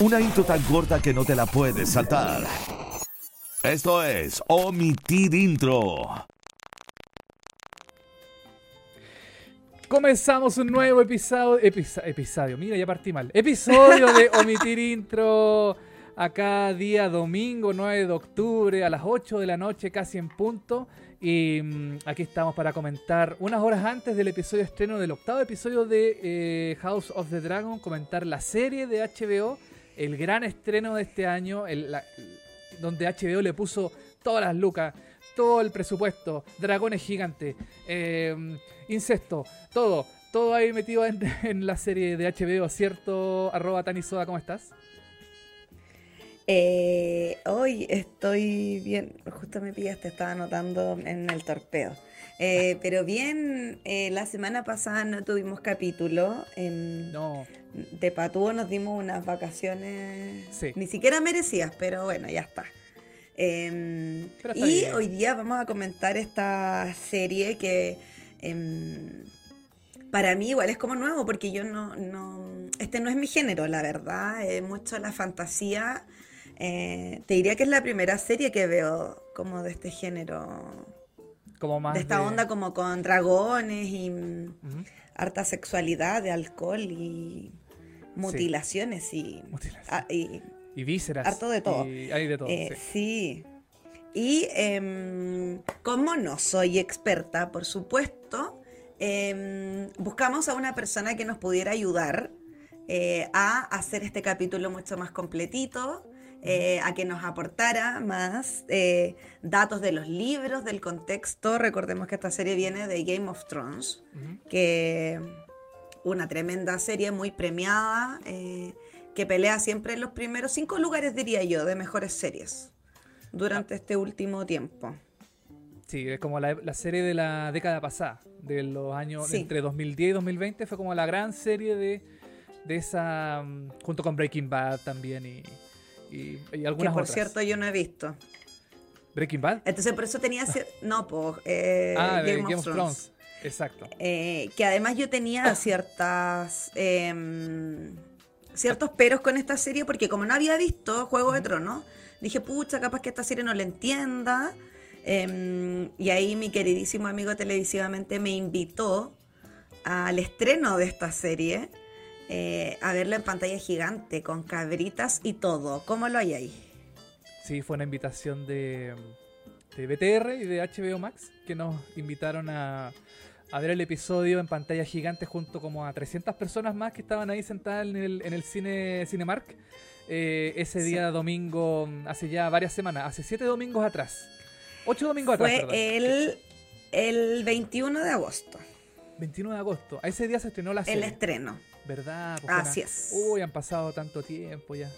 Una intro tan corta que no te la puedes saltar. Esto es Omitir Intro. Comenzamos un nuevo episodio, episodio, mira, ya partí mal. Episodio de Omitir Intro. Acá día domingo 9 de octubre a las 8 de la noche, casi en punto. Y mm, aquí estamos para comentar unas horas antes del episodio estreno del octavo episodio de eh, House of the Dragon, comentar la serie de HBO, el gran estreno de este año, donde HBO le puso todas las lucas, todo el presupuesto, dragones gigantes, eh, incesto, todo, todo ahí metido en, en, la serie de HBO, ¿cierto? Arroba Tanisoda, ¿cómo estás? Eh, hoy estoy bien, justo me pillaste, estaba anotando en el torpeo. Eh, pero bien, eh, la semana pasada no tuvimos capítulo. No. De Patúo nos dimos unas vacaciones ni siquiera merecidas, pero bueno, ya está. Em, y hoy día vamos a comentar esta serie que em, para mí igual es como nuevo, porque yo no, no, este no es mi género, la verdad, es mucho la fantasía eh, te diría que es la primera serie que veo como de este género. Como más. De esta onda como con dragones y harta sexualidad, de alcohol y mutilaciones y, ah, y, vísceras. Harto de todo. Y hay de todo. Eh, sí. Y em, como no soy experta, por supuesto, em, buscamos a una persona que nos pudiera ayudar eh, a hacer este capítulo mucho más completito eh, a que nos aportara más eh, datos de los libros, del contexto. Recordemos que esta serie viene de Game of Thrones, que una tremenda serie muy premiada, eh, que pelea siempre en los primeros cinco lugares, diría yo, de mejores series durante este último tiempo. Sí, es como la, serie de la década pasada, de los años entre 2010 y 2020, fue como la gran serie de, de esa, mm, junto con Breaking Bad también y, y, algunas que por cierto yo no he visto. Breaking Bad. Entonces por eso tenía no pues eh, ah, Game, of, Thrones. Exacto. Eh, que además yo tenía ciertas em, ciertos peros con esta serie porque como no había visto Juego de Tronos, dije pucha capaz que esta serie no la entienda. Em, y ahí mi queridísimo amigo televisivamente me invitó al estreno de esta serie eh, a verlo en pantalla gigante, con cabritas y todo. ¿Cómo lo hay ahí? Sí, fue una invitación de, de BTR y de HBO Max que nos invitaron a, ver el episodio en pantalla gigante junto como a 300 personas más que estaban ahí sentadas en el, en el cine Cinemark eh, ese día domingo, hace ya varias semanas, hace siete domingos atrás. Ocho domingos atrás. Fue el, el 21 de agosto. 21 de agosto. A ese día se estrenó la serie. El estreno. ¿Verdad? Pues Así es. Uy, han pasado tanto tiempo ya.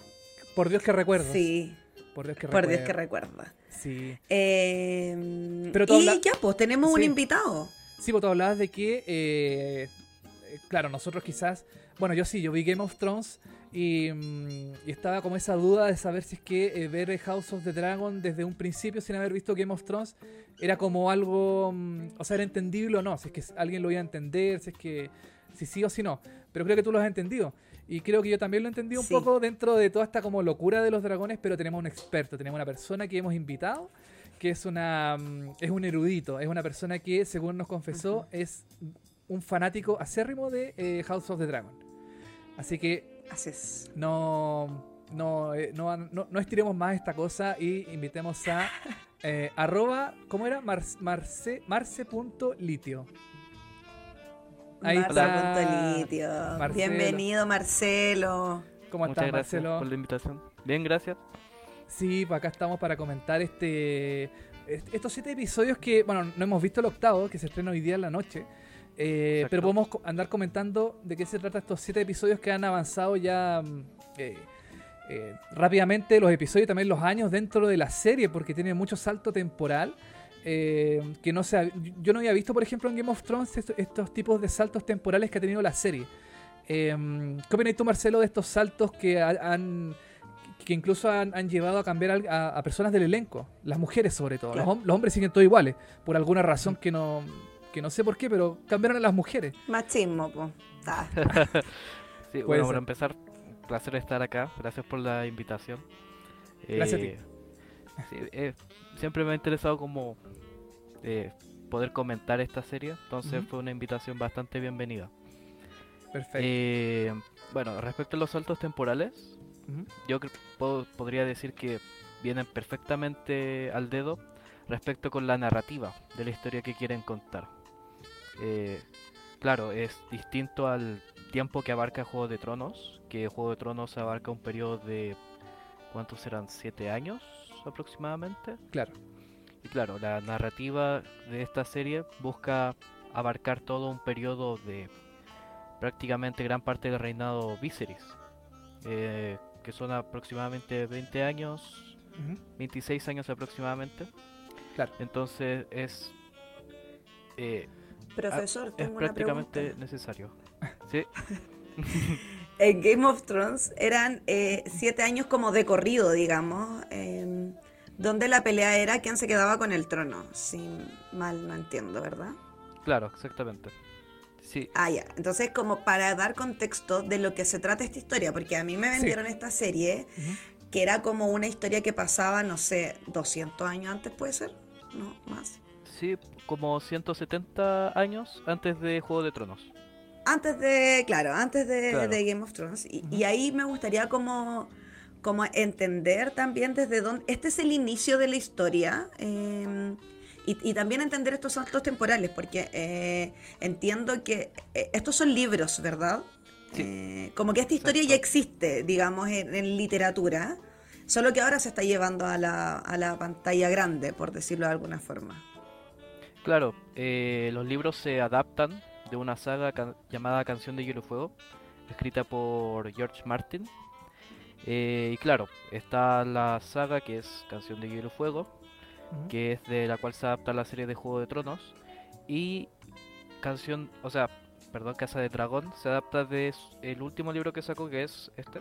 Por Dios que recuerdo. Sí. Por Dios que recuerda. Por Dios que recuerda. Sí. Eh, Pero y ya, pues tenemos un invitado. Sí, pues tú hablabas de que, eh, claro, nosotros quizás, bueno, yo sí, yo vi Game of Thrones y, mm, estaba como esa duda de saber si es que eh, ver House of the Dragon desde un principio sin haber visto Game of Thrones era como algo, mm, o sea, era entendible o no, si es que alguien lo iba a entender, si es que, si sí o si no pero creo que tú lo has entendido. Y creo que yo también lo he entendido un poco dentro de toda esta como locura de los dragones, pero tenemos un experto, tenemos una persona que hemos invitado, que es una mm, es un erudito, es una persona que, según nos confesó, es un fanático acérrimo de eh, House of the Dragon. Así que no, no, eh, no, no, no, estiremos más esta cosa y invitemos a eh, arroba, ¿cómo era? Marce, marce.litio. Ahí está. Bienvenido, Marcelo. ¿Cómo estás, Marcelo? por la invitación. Bien, gracias. Sí, pues acá estamos para comentar este estos siete episodios que, bueno, no hemos visto el octavo, que se estrena hoy día en la noche. Eh, pero podemos andar comentando de qué se trata estos siete episodios que han avanzado ya mm, eh, eh, rápidamente, los episodios y también los años dentro de la serie, porque tiene mucho salto temporal. Eh, que no sea, yo no había visto, por ejemplo, en Game of Thrones estos, tipos de saltos temporales que ha tenido la serie. Eh, ¿Qué opinas tú, Marcelo, de estos saltos que han que incluso han, llevado a cambiar a, personas del elenco, las mujeres sobre todo. Los, hombres siguen todos iguales, por alguna razón que no, que no sé por qué, pero cambiaron a las mujeres. Machismo, pues. sí, bueno, para empezar, placer estar acá. Gracias por la invitación. Gracias a ti. Eh, sí, eh, siempre me ha interesado como eh, poder comentar esta serie, entonces Ujú. fue una invitación bastante bienvenida. Perfecto. Eh, bueno, respecto a los saltos temporales, Ujú. yo cre- puedo- podría decir que vienen perfectamente al dedo respecto con la narrativa de la historia que quieren contar. Eh, claro, es distinto al tiempo que abarca Juego de Tronos, que Juego de Tronos abarca un periodo de, ¿cuántos serán? ¿Siete años aproximadamente? Claro. Y claro, la narrativa de esta serie busca abarcar todo un periodo de prácticamente gran parte del reinado Viserys, eh, que son aproximadamente 20 años, Ujú. 26 años aproximadamente. Claro. Entonces es, eh, Profesor, es tengo una prácticamente pregunta. necesario. Sí, En Game of Thrones eran eh, siete años como de corrido, digamos, eh, donde la pelea era quién se quedaba con el trono. Si mal no entiendo, ¿verdad? claro, exactamente. Sí, Ah, ya. Entonces, como para dar contexto de lo que se trata esta historia, porque a mí me Sí. vendieron esta serie que era como una historia que pasaba, no sé, 200 años antes, ¿puede ser? No, más. Sí, como 170 años antes de Juego de Tronos. Antes de, claro, antes de, Claro. de Game of Thrones. Y, y ahí me gustaría como, como entender también desde dónde... Este es el inicio de la historia. eh, y, y también entender estos saltos temporales, porque eh, entiendo que eh, estos son libros, ¿verdad? Sí. Eh, como que esta historia ya existe, digamos, en, en literatura, solo que ahora se está llevando a la, a la pantalla grande, por decirlo de alguna forma. Claro, eh, los libros se adaptan de una saga can- llamada Canción de Hielo y Fuego, escrita por George Martin. Eh, y claro, está la saga que es Canción de Hielo y Fuego, que es de la cual se adapta la serie de Juego de Tronos. Y Canción, o sea, perdón, Casa de Dragón, se adapta de el último libro que sacó, que es este,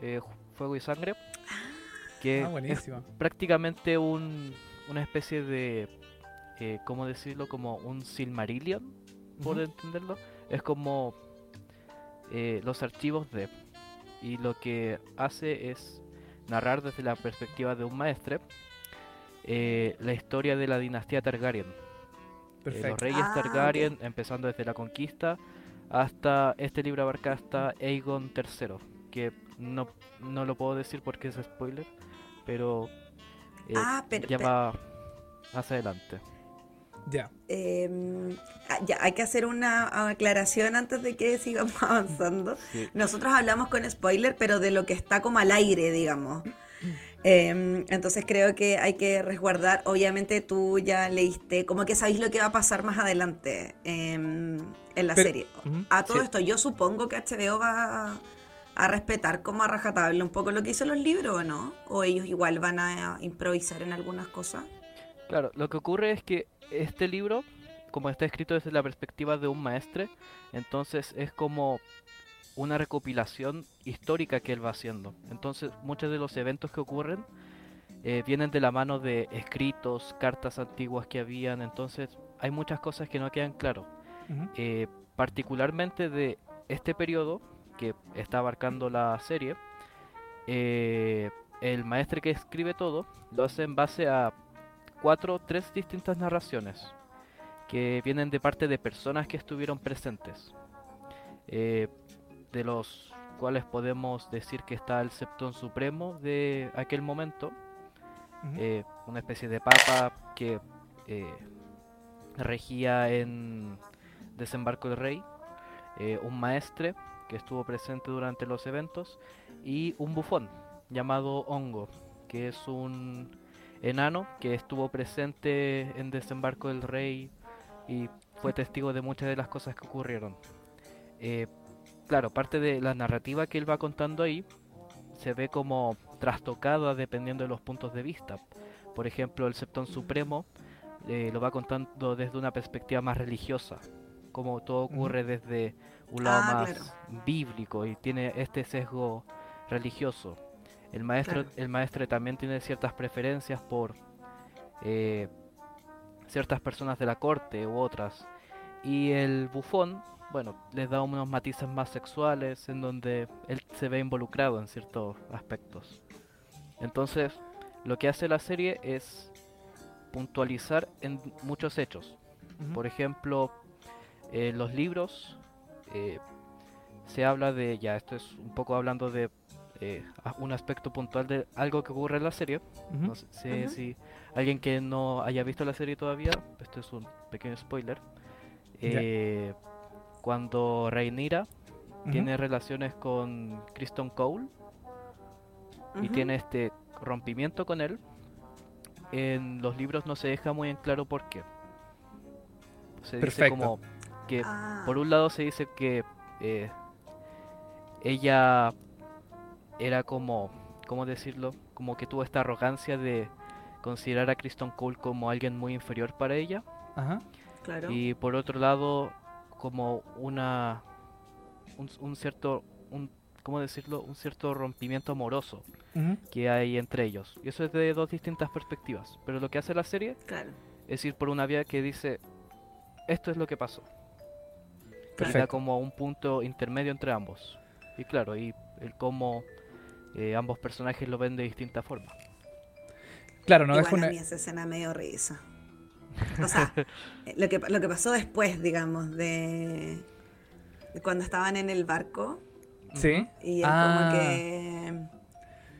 eh, Fuego y Sangre, que Ah, es buenísimo. prácticamente un, una especie de, eh, ¿cómo decirlo? Como un Silmarillion, por entenderlo. Es como eh, los archivos de... Y lo que hace es narrar desde la perspectiva de un maestre eh, la historia de la dinastía Targaryen. Eh, los reyes Ah, Targaryen, empezando desde la conquista hasta este libro abarca hasta Aegon III, que no, no lo puedo decir porque es spoiler, pero eh, ah, pero... ya va más adelante. Ya. Eh, ah, ya, hay que hacer una aclaración antes de que sigamos avanzando. Sí. Nosotros hablamos con spoiler, pero de lo que está como al aire, digamos. Eh, entonces creo que hay que resguardar. Obviamente tú ya leíste, como que sabéis lo que va a pasar más adelante eh, en la Pero- serie. A todo sí. esto, yo supongo que HBO va a, a respetar como a rajatabla un poco lo que hizo los libros, ¿o no? O ellos igual van a improvisar en algunas cosas. Claro, lo que ocurre es que este libro, como está escrito desde la perspectiva de un maestre, entonces es como una recopilación histórica que él va haciendo. Entonces muchos de los eventos que ocurren eh, vienen de la mano de escritos, cartas antiguas que habían, entonces hay muchas cosas que no quedan claras. Ujú. Eh, particularmente de este periodo que está abarcando la serie, eh, el maestre que escribe todo lo hace en base a cuatro, tres distintas narraciones que vienen de parte de personas que estuvieron presentes, eh, de los cuales podemos decir que está el Septón Supremo de aquel momento, eh, una especie de papa que eh, regía en Desembarco del Rey, eh, un maestre que estuvo presente durante los eventos y un bufón llamado Hongo, que es un enano que estuvo presente en Desembarco del Rey y fue testigo de muchas de las cosas que ocurrieron. Eh, claro, parte de la narrativa que él va contando ahí se ve como trastocada dependiendo de los puntos de vista. Por ejemplo, el Septón Supremo eh, lo va contando desde una perspectiva más religiosa, como todo ocurre desde un lado Ah, más claro. bíblico y tiene este sesgo religioso. El maestro, Claro. el maestre también tiene ciertas preferencias por eh, ciertas personas de la corte u otras. Y el bufón bueno, les da unos matices más sexuales en donde él se ve involucrado en ciertos aspectos. Entonces, lo que hace la serie es puntualizar en muchos hechos. Por ejemplo, en los libros eh, se habla de, ya esto es un poco hablando de eh, un aspecto puntual de algo que ocurre en la serie. No sé si, alguien que no haya visto la serie todavía, esto es un pequeño spoiler. Eh, cuando Ujú. tiene relaciones con Kristen Cole y tiene este rompimiento con él, en los libros no se deja muy en claro por qué. Se dice como que Ah, por un lado se dice que eh, ella era como, ¿cómo decirlo? Como que tuvo esta arrogancia de considerar a Kristen Cole como alguien muy inferior para ella. Ajá. claro. Y por otro lado, como una. Un, un cierto. Un, ¿Cómo decirlo? Un cierto rompimiento amoroso que hay entre ellos. Y eso es de dos distintas perspectivas. Pero lo que hace la serie Claro. es ir por una vía que dice: Esto es lo que pasó. Y da Perfecto. como un punto intermedio entre ambos. Y claro, y el cómo eh, ambos personajes lo ven de distinta forma. Claro, no Igual deja a una... mí esa escena me dio risa. O sea, lo que, lo que pasó después, digamos, de, de cuando estaban en el barco Sí. y él Ah. como que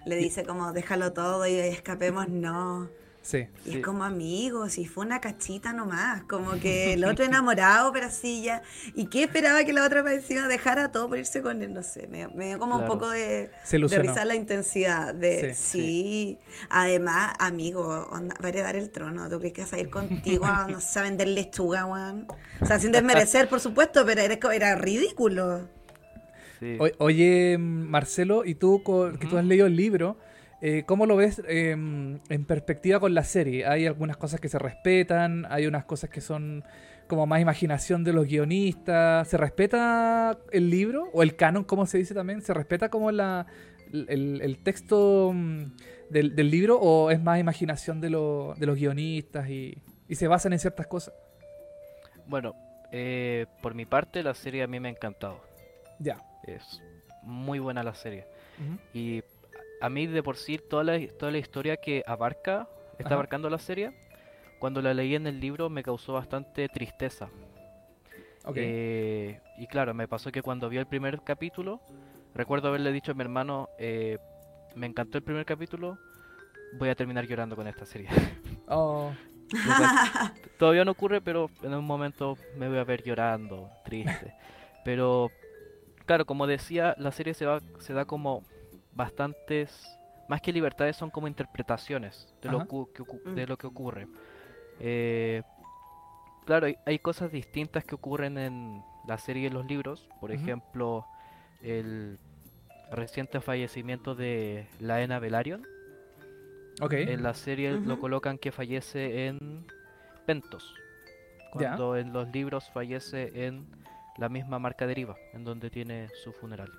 le dice como déjalo todo y escapemos, no. Sí. Y Sí. es como amigos, y fue una cachita nomás, como que el otro enamorado, pero así ya. ¿Y qué esperaba que la otra parecía dejara todo por irse con él? No sé, me, me dio como Claro. un poco de, Se de risa la intensidad de Sí, sí. Además, amigo, onda, va a heredar el trono. ¿Tú crees que vas a ir contigo a, no sé, a vender lechuga, weón? O sea, sin desmerecer, por supuesto, pero era, era ridículo. Sí. O- oye, Marcelo, y tú que tú has leído el libro, eh, ¿cómo lo ves eh, en perspectiva con la serie? ¿Hay algunas cosas que se respetan? ¿Hay unas cosas que son como más imaginación de los guionistas? ¿Se respeta el libro? ¿O el canon, como se dice también? ¿Se respeta como la, el, el texto mm, del, del libro o es más imaginación de, lo- de los guionistas y, y se basan en ciertas cosas? Bueno, eh, por mi parte, la serie a mí me ha encantado. Ya. Es muy buena la serie. Y a mí de por sí toda la, toda la historia que abarca, está Ajá. abarcando la serie, cuando la leí en el libro me causó bastante tristeza. Ok. Eh, y claro, me pasó que cuando vi el primer capítulo, recuerdo haberle dicho a mi hermano, eh, me encantó el primer capítulo, voy a terminar llorando con esta serie. Oh, Todavía no ocurre, pero en un momento me voy a ver llorando, triste. Pero, claro, como decía, la serie se, va, se da como bastantes, más que libertades, son como interpretaciones de, lo, que ocu- Mm. de lo que ocurre. Eh, claro, hay, hay cosas distintas que ocurren en la serie y en los libros. Por ejemplo, el reciente fallecimiento de Laena Velaryon. ok. En la serie lo colocan que fallece en Pentos. Cuando en los libros fallece en la misma marca deriva, en donde tiene su funeral.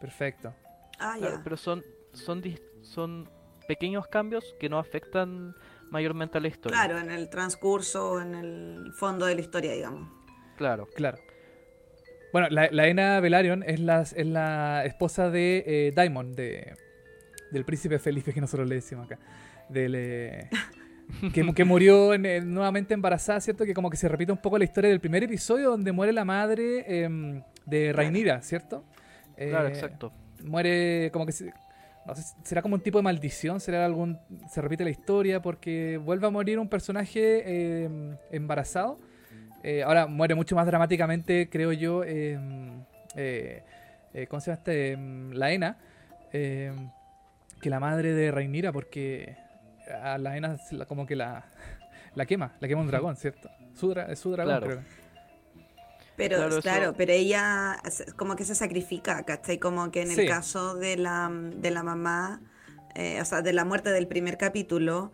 Perfecto. Ah, Claro, ya. pero son, son, son pequeños cambios que no afectan mayormente a la historia. Claro, en el transcurso, en el fondo de la historia, digamos. Claro. Claro. Bueno, la, la Ena Velaryon es la, es la esposa de eh, Daimon, de, del príncipe Felipe, que nosotros le decimos acá. Del, eh, que, que murió en- en- nuevamente embarazada, ¿cierto? Que como que se repite un poco la historia del primer episodio donde muere la madre em, de Rhaenyra, ¿cierto? Claro, Eh, exacto. Muere como que... se- no sé, será como un tipo de maldición, será algún... Se repite la historia porque vuelve a morir un personaje em, embarazado. Eh, ahora muere mucho más dramáticamente, creo yo, eh, eh, ¿cómo se llama este? Em, Laena, que la madre de Rhaenyra, porque a Laena como que la, la quema, la quema un dragón, ¿cierto? Su, dra- su dragón, Claro. creo. Pero Claro, claro, eso- pero ella como que se sacrifica, ¿cachai? Como que en el Sí. caso de la, de la mamá, eh, o sea, de la muerte del primer capítulo,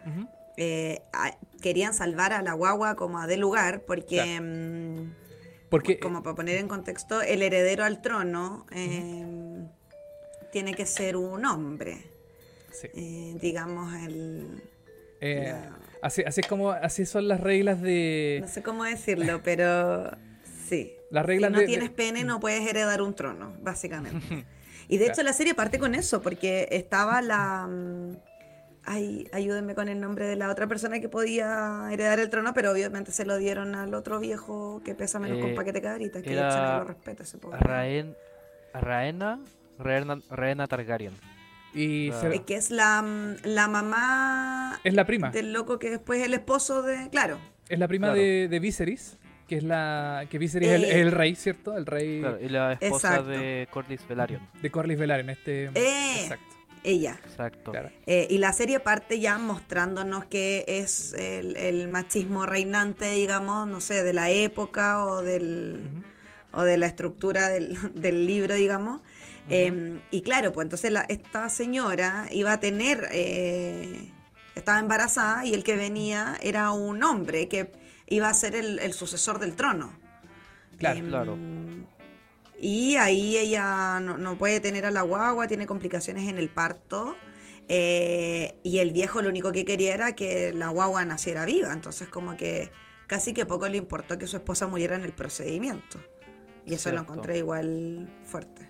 eh, a- querían salvar a la guagua como a de lugar, porque, Claro. mm, Porque como para poner en contexto, el heredero al trono eh, tiene que ser un hombre, sí. digamos, el... La- así, así es como así son las reglas de no sé cómo decirlo, pero sí. Las Si no de- de- tienes pene no puedes heredar un trono, básicamente. Y de hecho la serie parte con eso, porque estaba la... mm, Ay, ayúdenme con el nombre de la otra persona que podía heredar el trono, pero obviamente se lo dieron al otro viejo que pesa menos un Eh, paquete de cabritas, que era de hecho nadie lo respeta ese pobre. Raen, Raena, Raena, Raena Targaryen. y se- que es la, mm, la mamá es la prima. del loco que después es el esposo de... Claro, Es la prima Claro. de, de Viserys, que es la que Viserys es el, Eh. es el rey, ¿cierto? El rey Claro, y la esposa Exacto. de Corlys Velaryon. de Corlys Velaryon, este Eh. exacto. ella. Exacto. Claro. Eh, y la serie parte ya mostrándonos que es el, el machismo reinante, digamos, no sé, de la época o del o de la estructura del, del libro, digamos. Eh, y claro, pues entonces la- esta señora iba a tener, eh, estaba embarazada y el que venía era un hombre que iba a ser el, el sucesor del trono. Claro. Em, Claro. Y ahí ella no, no puede tener a la guagua, tiene complicaciones en el parto. eh, y el viejo lo único que quería era que la guagua naciera viva. Entonces como que casi que poco le importó que su esposa muriera en el procedimiento. Y eso lo encontré igual fuerte.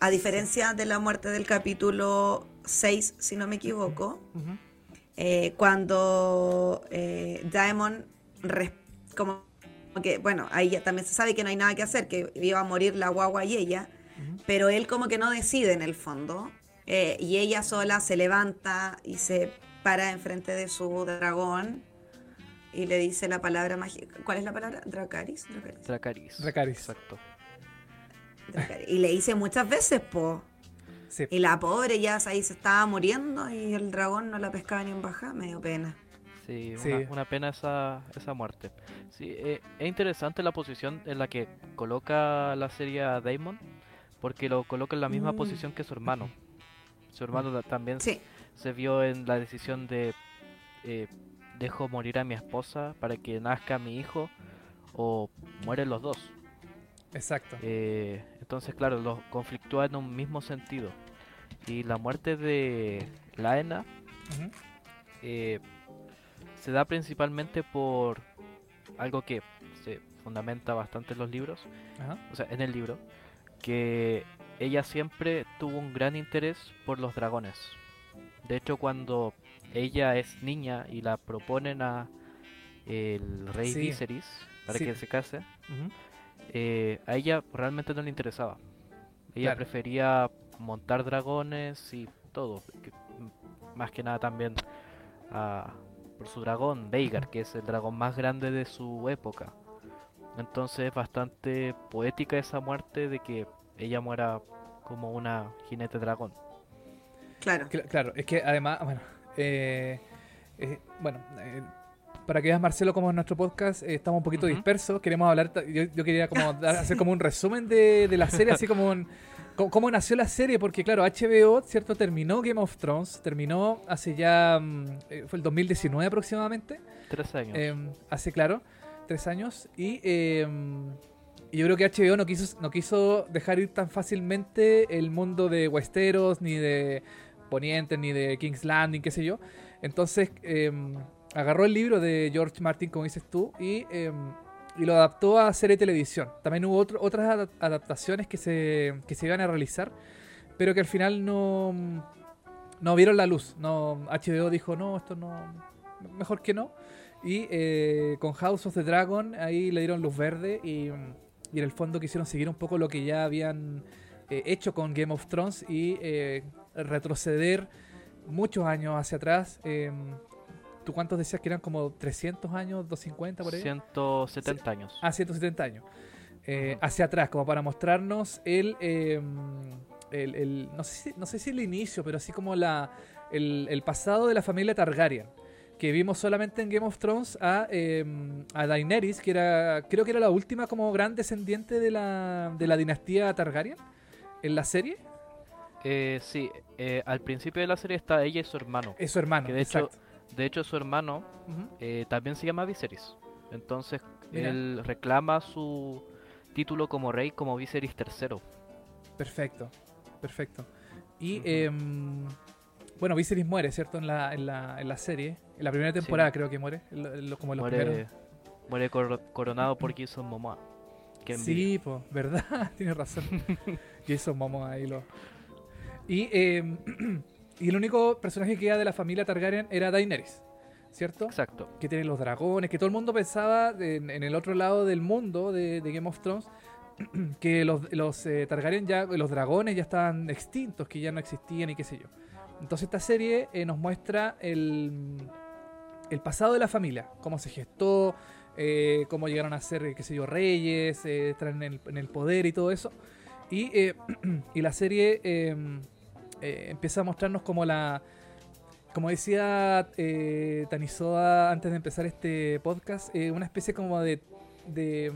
A diferencia de la muerte del capítulo 6, si no me equivoco, eh, cuando eh, Diamond, como que, bueno, ahí ya también se sabe que no hay nada que hacer, que iba a morir la guagua y ella, pero él como que no decide en el fondo, eh, y ella sola se levanta y se para enfrente de su dragón y le dice la palabra mágica. ¿Cuál es la palabra? Dracaris. Dracaris. Dracarys. Dracarys. Exacto. Y le dice muchas veces, po. Sí. Y la pobre ya ahí se estaba muriendo y el dragón no la pescaba ni en baja, me dio pena. Sí, Sí. Una, una pena esa, esa muerte. Sí, eh, es interesante la posición en la que coloca la serie a Damon, porque lo coloca en la misma Mm. posición que su hermano. Su hermano ta- también Sí, se vio en la decisión de eh, dejo morir a mi esposa para que nazca mi hijo o mueren los dos. Exacto. Eh, entonces, claro, los conflictúa en un mismo sentido. Y la muerte de Laena eh, se da principalmente por algo que se fundamenta bastante en los libros, Ajá. o sea, en el libro, que ella siempre tuvo un gran interés por los dragones. De hecho, cuando ella es niña y la proponen a el rey Sí. Viserys para Sí. que se case, eh, a ella realmente no le interesaba. Ella Claro. prefería montar dragones y todo. más que nada también a- por su dragón, Veigar, que es el dragón más grande de su época. Entonces es bastante poética esa muerte de que ella muera como una jinete dragón. claro. Cla- Claro, es que además, bueno, eh, eh, bueno, eh, para que veas Marcelo como en nuestro podcast eh, estamos un poquito dispersos, queremos hablar, yo, yo quería como dar- hacer como un resumen de, de la serie, así como un, cómo nació la serie, porque claro, HBO, ¿cierto? Terminó Game of Thrones, terminó hace ya, mm, eh, fue el 2019 aproximadamente, Tres años. eh, hace claro, tres años, y, eh, y yo creo que HBO no quiso, no quiso dejar ir tan fácilmente el mundo de Westeros, ni de Poniente, ni de King's Landing, qué sé yo. Entonces eh, agarró el libro de George Martin, como dices tú, y, y lo adaptó a serie de televisión. También hubo otras adap- adaptaciones que se, que se iban a realizar, pero que al final no, no vieron la luz. No, HBO dijo, no, esto no, mejor que no. Y eh, con House of the Dragon ahí le dieron luz verde y, y en el fondo quisieron seguir un poco lo que ya habían eh, hecho con Game of Thrones y eh, retroceder muchos años hacia atrás. ¿Tú cuántos decías que eran como 300 años, 250 por ahí? 170 años. Ah, 170 años. Eh. Hacia atrás, como para mostrarnos el, eh, el, el- no, sé si, no sé si el inicio, pero así como la, el, el pasado de la familia Targaryen. Que vimos solamente en Game of Thrones a, eh, a Daenerys, que era creo que era la última como gran descendiente de la, de la dinastía Targaryen en la serie. Eh, sí, eh, al principio de la serie está ella y su hermano. Es su hermano, Que de hecho, exacto. De hecho, su hermano eh, también se llama Viserys. Entonces, Mira. él reclama su título como rey como Viserys III. Perfecto, perfecto. Y em, bueno, Viserys muere, ¿cierto? En la, en la, en la serie. En la primera temporada creo que muere. en lo- como en los Muere, primeros. muere cor- coronado por Jason Momoa. Sí, pues, ¿verdad? Tienes razón. Jason Momoa ahí lo... Y, eh, y el único personaje que queda de la familia Targaryen era Daenerys, ¿cierto? Exacto. que tienen los dragones, que todo el mundo pensaba en, en el otro lado del mundo de, de Game of Thrones que los, los eh, Targaryen ya, los dragones ya estaban extintos, que ya no existían y qué sé yo. Entonces esta serie eh, nos muestra el, el pasado de la familia, cómo se gestó, eh, cómo llegaron a ser, qué sé yo, reyes, estar en el, en el poder y todo eso. Y, y la serie eh, empieza a mostrarnos como la... Como decía eh, Tanisoa antes de empezar este podcast, eh, una especie como de, de,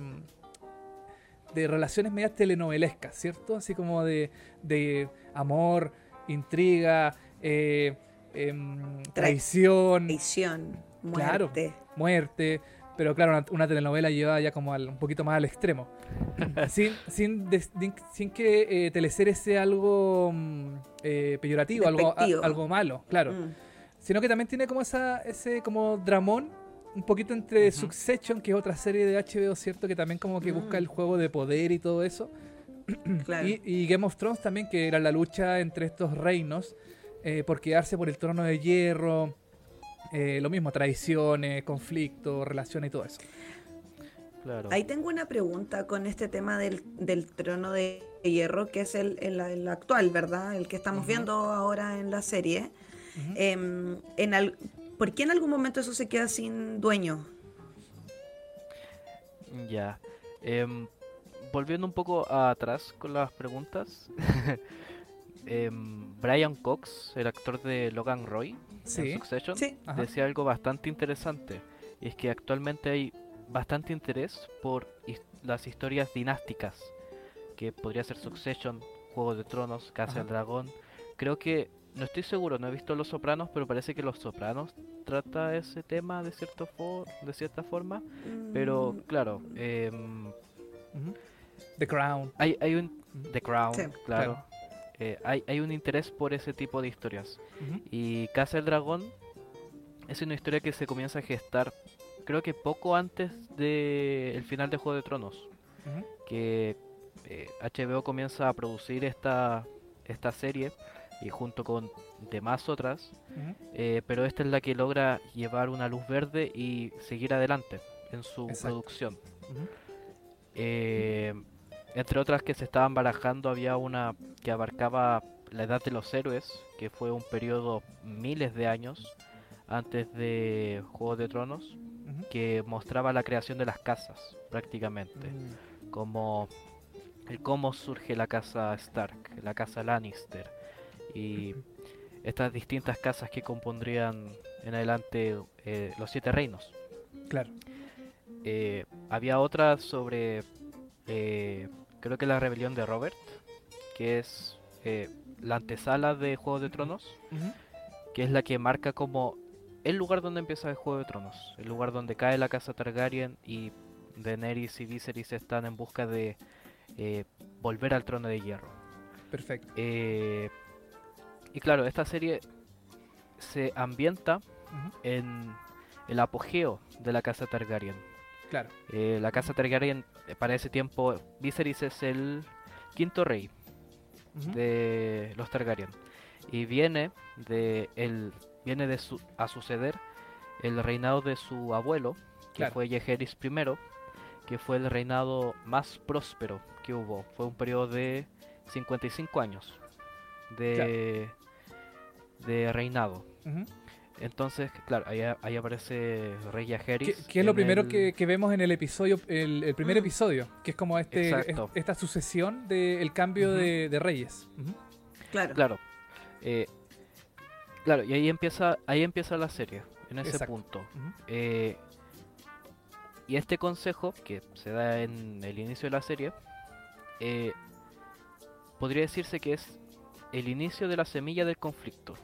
de relaciones medias telenovelescas, ¿cierto? Así como de, de amor, intriga, eh, em, traición, Traición, Claro. muerte. Pero claro, una, una telenovela lleva ya como al- un poquito más al extremo. sin, sin, que eh, teleserie sea algo mm, eh, peyorativo, algo, a- algo malo, claro. Mm. Sino que también tiene como esa, ese como dramón, un poquito entre. Succession, que es otra serie de HBO, ¿cierto? Que también como que busca Mm. el juego de poder y todo eso. Claro. Y, y Game of Thrones también, que era la lucha entre estos reinos eh, por quedarse por el trono de hierro. Eh, lo mismo, traiciones, conflictos, relaciones y todo eso. Claro. Ahí tengo una pregunta con este tema del, del trono de hierro, que es el, el- el actual, ¿verdad? El que estamos viendo ahora en la serie. Em, en al- ¿Por qué en algún momento eso se queda sin dueño? Ya. Em, volviendo un poco atrás con las preguntas. em, Brian Cox, el actor de Logan Roy en Sí. Succession, Sí. Decía algo bastante interesante. Y es que actualmente hay bastante interés por his- las historias dinásticas. Que podría ser Succession, Juego de Tronos, Casa del Dragón. Creo que, no estoy seguro, no he visto Los Sopranos, pero parece que Los Sopranos trata ese tema de, cierto fo- de cierta forma. Pero Mm, claro, em. The Crown. hay, hay un... The Crown, Sí, claro. claro. Eh, hay, hay un interés por ese tipo de historias. Y Casa del Dragón es una historia que se comienza a gestar, creo que poco antes del final de Juego de Tronos. Que eh, HBO comienza a producir esta, esta serie y junto con demás otras, eh, pero esta es la que logra llevar una luz verde y seguir adelante en su Exacto. producción. Eh, entre otras que se estaban barajando, había una que abarcaba la edad de los héroes, que fue un periodo miles de años antes de Juego de Tronos, que mostraba la creación de las casas, prácticamente, Mm. como el cómo surge la casa Stark, la casa Lannister, y estas distintas casas que compondrían en adelante eh, los siete reinos. Claro. Eh, había otra sobre, eh, creo que la rebelión de Robert, que es eh, la antesala de Juego de Tronos, que es la que marca como el lugar donde empieza el Juego de Tronos, el lugar donde cae la casa Targaryen y Daenerys y Viserys están en busca de eh, volver al trono de hierro. Perfecto. Eh, y claro, esta serie se ambienta en el apogeo de la casa Targaryen. Claro. Eh, la casa Targaryen, para ese tiempo, Viserys es el quinto rey de los Targaryen. Y viene de el viene de su, a suceder el reinado de su abuelo, que Claro. fue Yeheris I, que fue el reinado más próspero que hubo. Fue un periodo de 55 años de, de reinado. Entonces, claro, ahí, aparece Rey Que, Jaehaerys. que es lo primero el- que, que vemos en el episodio, el, el primer Mm. episodio, que es como este es- esta sucesión del cambio Ujú. de, de reyes. Claro. Claro. eh, claro, y ahí empieza, ahí empieza la serie, en ese Exacto. punto. Eh, y este consejo, que se da en el inicio de la serie, eh, podría decirse que es el inicio de la semilla del conflicto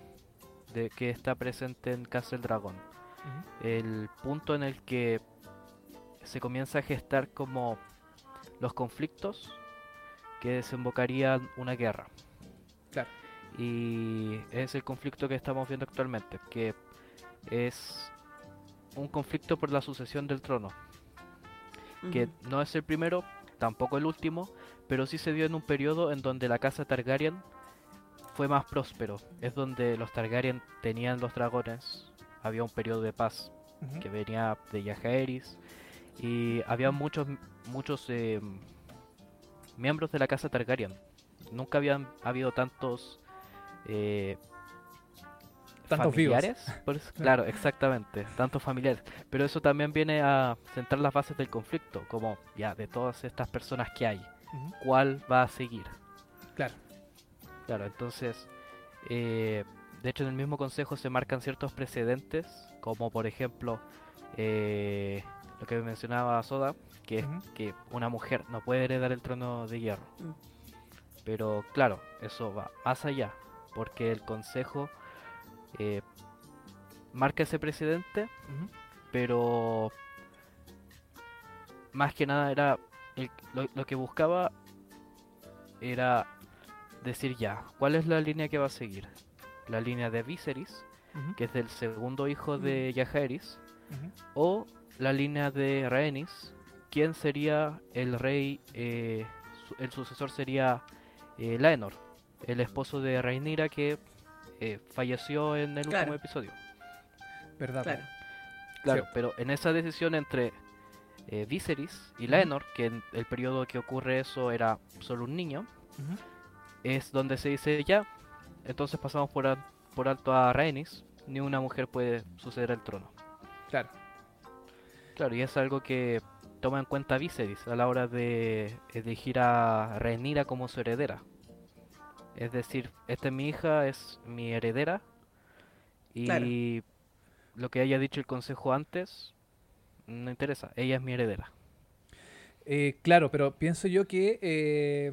de que está presente en Castle Dragon. Ujú. El punto en el que se comienza a gestar como los conflictos que desembocarían una guerra. Claro. Y es el conflicto que estamos viendo actualmente, que es un conflicto por la sucesión del trono, que no es el primero, tampoco el último, pero sí se dio en un periodo en donde la casa Targaryen fue más próspero. Es donde los Targaryen tenían los dragones, había un periodo de paz que venía de Yajaeris y había muchos muchos eh, miembros de la casa Targaryen. Nunca habían habido tantos eh, Tantos familiares, claro, exactamente, tantos familiares. Pero eso también viene a centrar las bases del conflicto, como ya de todas estas personas que hay. ¿cuál va a seguir? Claro. Claro, entonces, eh, de hecho en el mismo consejo se marcan ciertos precedentes, como por ejemplo eh, lo que mencionaba Soda, que es que una mujer no puede heredar el trono de hierro. Mm. Pero claro, eso va más allá, porque el consejo eh, marca ese precedente, pero más que nada era el- lo, lo que buscaba era decir ya, ¿cuál es la línea que va a seguir? La línea de Viserys, que es del segundo hijo de Jaehaerys, Ujú. o la línea de Rhaenys, ¿quién sería el rey? eh, su- el sucesor sería eh, Laenor, el esposo de Rhaenyra que eh, falleció en el Claro. último episodio. ¿Verdad? Claro. Claro, Sí. pero en esa decisión entre eh, Viserys y Laenor, que en el periodo que ocurre eso era solo un niño, Ujú. Es donde se dice ya, entonces pasamos por, al- por alto a Rhaenys, ni una mujer puede suceder al trono. Claro. Claro, y es algo que toma en cuenta Viserys a la hora de elegir a Rhaenyra como su heredera. Es decir, esta es mi hija, es mi heredera, y Claro. lo que haya dicho el consejo antes, no interesa, ella es mi heredera. Eh, claro, pero pienso yo que eh,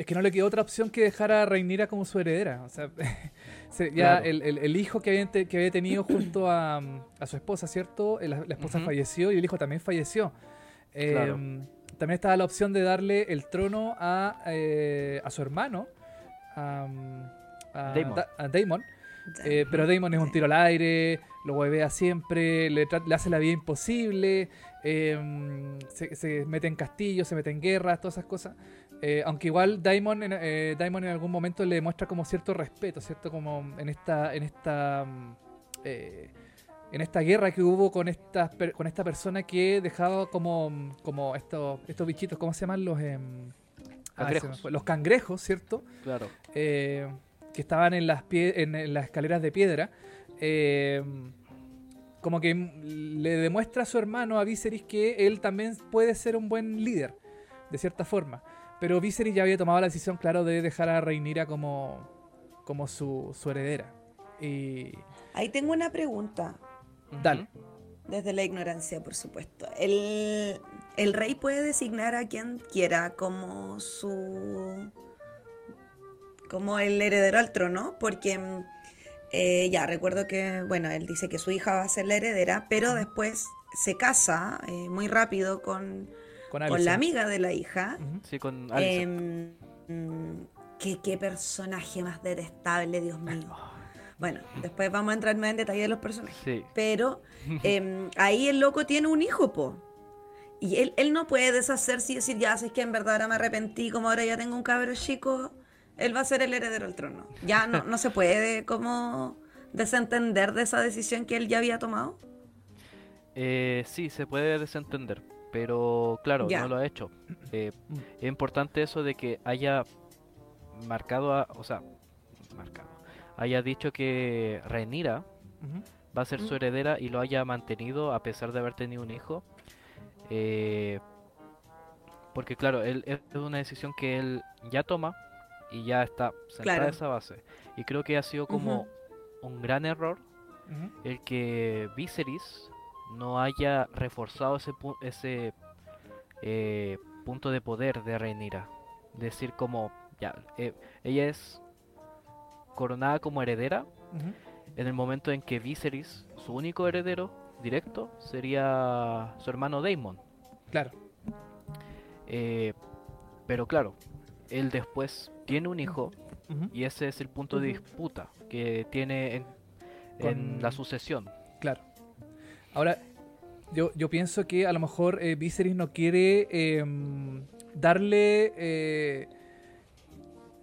es que no le quedó otra opción que dejar a Reinira como su heredera. O sea, se- ya Claro. el, el- el hijo que había, te- que había tenido junto a, a su esposa, ¿cierto? La, la esposa falleció y el hijo también falleció. Eh, Claro. También estaba la opción de darle el trono a, eh, a su hermano, a, a Daemon. Da- a Daemon. Eh, pero Damon es un tiro al aire, lo huevea siempre, le, hace la vida imposible, eh, se, se mete en castillos, se mete en guerras, todas esas cosas. Eh, aunque igual Daemon en, eh, Daemon en algún momento le muestra como cierto respeto, ¿cierto? Como en esta, en esta, mm, eh, en esta guerra que hubo con esta, con esta persona que dejaba como, como estos, estos bichitos, ¿cómo se llaman? Los, em, ah, Cangrejos. fue. los cangrejos, ¿cierto? Claro. eh, que estaban en las, pie- en, en las escaleras de piedra, eh, como que mm, le demuestra a su hermano, a Viserys, que él también puede ser un buen líder, de cierta forma. Pero Viserys ya había tomado la decisión, claro, de dejar a Rhaenyra como, como su, su heredera. Y Ahí tengo una pregunta, Dale. Desde la ignorancia, por supuesto. El, el rey puede designar a quien quiera como su. como el heredero al trono, porque eh, ya recuerdo que, bueno, él dice que su hija va a ser la heredera, pero después se casa eh, muy rápido con, con, la amiga de la hija. Sí, con mm, ¿qué, qué personaje más detestable, Dios mío. Bueno, después vamos a entrar más en detalle de los personajes. Sí, Pero em, ahí el loco tiene un hijo, po. Y él, él no puede deshacerse y decir, ya, si es que en verdad ahora me arrepentí, como ahora ya tengo un cabro chico, él va a ser el heredero al trono. Ya no, no se puede como desentender de esa decisión que él ya había tomado. Eh, sí, se puede desentender, pero claro, no lo ha hecho. Eh, es importante eso de que haya marcado, a- o sea, marcado, haya dicho que Ujú. va a ser su Mm. heredera y lo haya mantenido a pesar de haber tenido un hijo. Eh, porque claro, él, es una decisión que él ya toma y ya está sentada Claro. esa base. Y creo que ha sido como un gran error el que Viserys no haya reforzado ese, pu- ese eh, punto de poder de Rhaenyra. Decir como, ya, eh, ella es coronada como heredera en el momento en que Viserys, su único heredero directo, sería su hermano Daemon. Claro. Eh, pero claro, él después tiene un hijo y ese es el punto de disputa que tiene en, en la sucesión. Claro. Ahora, yo, yo pienso que a lo mejor eh, Viserys no quiere em, darle eh,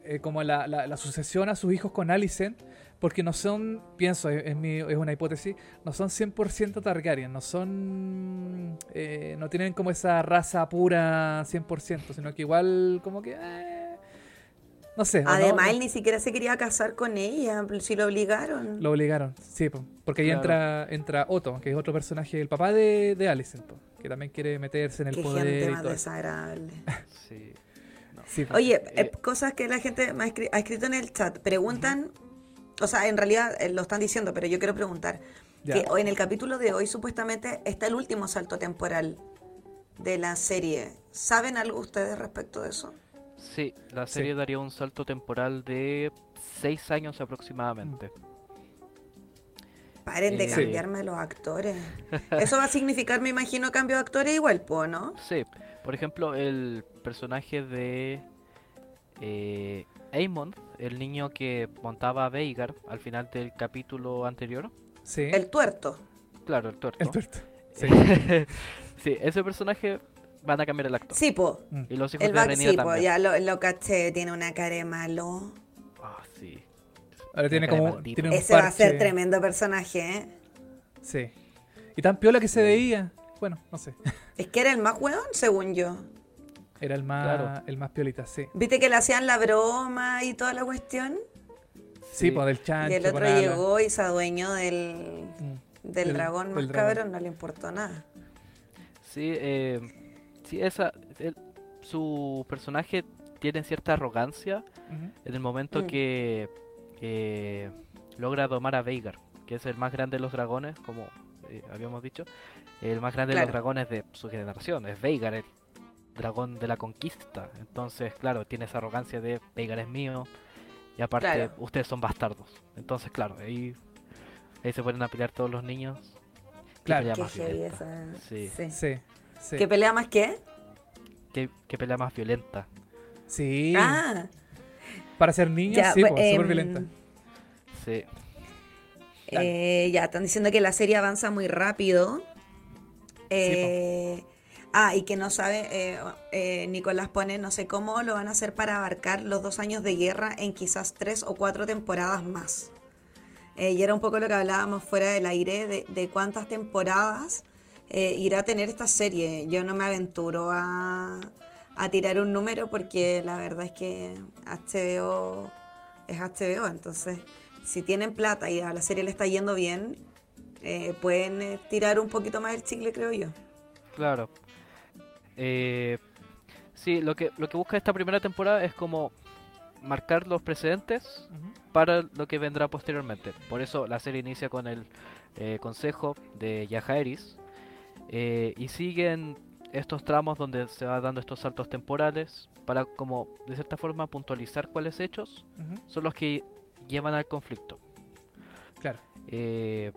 eh, como la, la- la sucesión a sus hijos con Alicent, porque no son, pienso, es, es mi- es una hipótesis, no son 100% Targaryen, no son, eh, no tienen como esa raza pura 100%, sino que igual como que, eh, no sé. Además, no- él ni siquiera se quería casar con ella, si lo obligaron. Lo obligaron, sí, po, porque ahí Claro. entra, entra Otto, que es otro personaje, el papá de, de que también quiere meterse en el Qué poder gente y más todo eso. desagradable. Sí. Sí, po. Oye, Eh, cosas que la gente me ha, escri- ha escrito en el chat. Preguntan, o sea, en realidad eh, lo están diciendo, pero yo quiero preguntar. Ya. Que hoy en el capítulo de hoy supuestamente está el último salto temporal de la serie. ¿Saben algo ustedes respecto de eso? Sí, la Sí. serie daría un salto temporal de seis años aproximadamente. Paren de Eh, cambiarme los actores. Eso va a significar, me imagino, cambio de actores igual, po, ¿no? Sí, por ejemplo, el personaje de eh, Aemon, el niño que montaba a Veigar al final del capítulo anterior. Sí, El tuerto. Claro, el tuerto. el tuerto. Sí. sí, ese personaje van a cambiar el actor. Sí, po. Y los hijos El de va Rhaenyra sí, po, también. ya lo, lo caché, tiene una cara de malo. Ah, sí. Ahora tiene como tiene un Ese va a ser tremendo personaje, ¿eh? Sí. Y tan piola que se veía. Bueno, no sé. Es que era el más hueón, según yo. Era el más, Claro. el más piolita, sí. ¿Viste que le hacían la broma y toda la cuestión? Sí, Sí. pues del chancho. y el otro llegó y se adueñó del, Mm. del Del- dragón más dragón. cabrón, no le importó nada. Sí, eh, sí esa, el- su personaje tiene cierta arrogancia en el momento Mm. que eh, logra domar a Veigar, que es el más grande de los dragones, como eh, habíamos dicho, el más grande de los dragones de su generación, es Veigar, el dragón de la conquista. Entonces, claro, tiene esa arrogancia de Veigar es mío, y aparte Claro. ustedes son bastardos. Entonces, claro, ahí, ahí se ponen a pelear todos los niños. Claro. esa. Sí. Sí. Sí. Sí. ¿Qué pelea más qué? Qué, qué pelea más violenta. Sí. Ah, Para ser niños, ya, sí, pues, súper em, violenta. Sí. eh, ya, están diciendo que la serie avanza muy rápido. Eh, ah, y que no sabe, eh, eh, Nicolás pone, no sé cómo lo van a hacer para abarcar los dos años de guerra en quizás tres o cuatro temporadas más. Eh, y era un poco lo que hablábamos fuera del aire, de, de cuántas temporadas eh, irá a tener esta serie. Yo no me aventuro a, a tirar un número porque la verdad es que HBO es HBO, entonces si tienen plata y a la serie le está yendo bien, eh, pueden eh, tirar un poquito más el chicle, creo yo. Claro. Eh, sí, lo que, lo que busca esta primera temporada es como marcar los precedentes para lo que vendrá posteriormente. Por eso la serie inicia con el eh, consejo de Yajaeris eh, y siguen estos tramos donde se va dando estos saltos temporales para como de cierta forma puntualizar cuáles hechos son los que llevan al conflicto. Claro. Eh,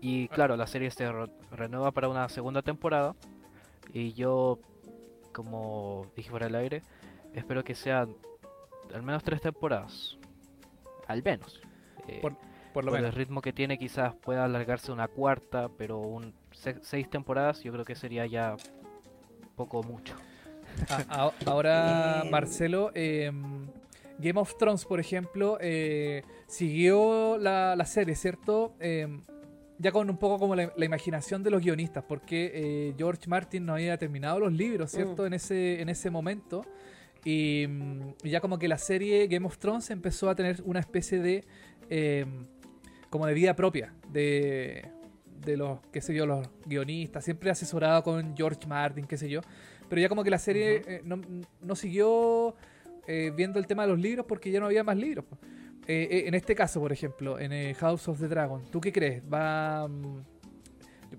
y claro, la serie se re- renueva para una segunda temporada. Y yo, como dije fuera del aire, espero que sean al menos tres temporadas. Al menos. Eh, Por, por lo por el menos. ritmo que tiene, quizás pueda alargarse una cuarta, pero un se- seis temporadas yo creo que sería ya poco mucho. Ah, ah, ahora, Eh, Marcelo, eh, Game of Thrones, por ejemplo, eh, siguió la, la serie, ¿cierto? Eh, ya con un poco como la, la imaginación de los guionistas, porque eh, George Martin no había terminado los libros, ¿cierto? En, ese, en ese momento. Y, mm, y ya como que la serie Game of Thrones empezó a tener una especie de... eh, como de vida propia, de, de los, qué sé yo, los guionistas, siempre asesorado con George Martin, qué sé yo. Pero ya como que la serie eh, no, no siguió eh, viendo el tema de los libros porque ya no había más libros. Eh, en este caso, por ejemplo, en House of the Dragon, ¿tú qué crees? Va... mm,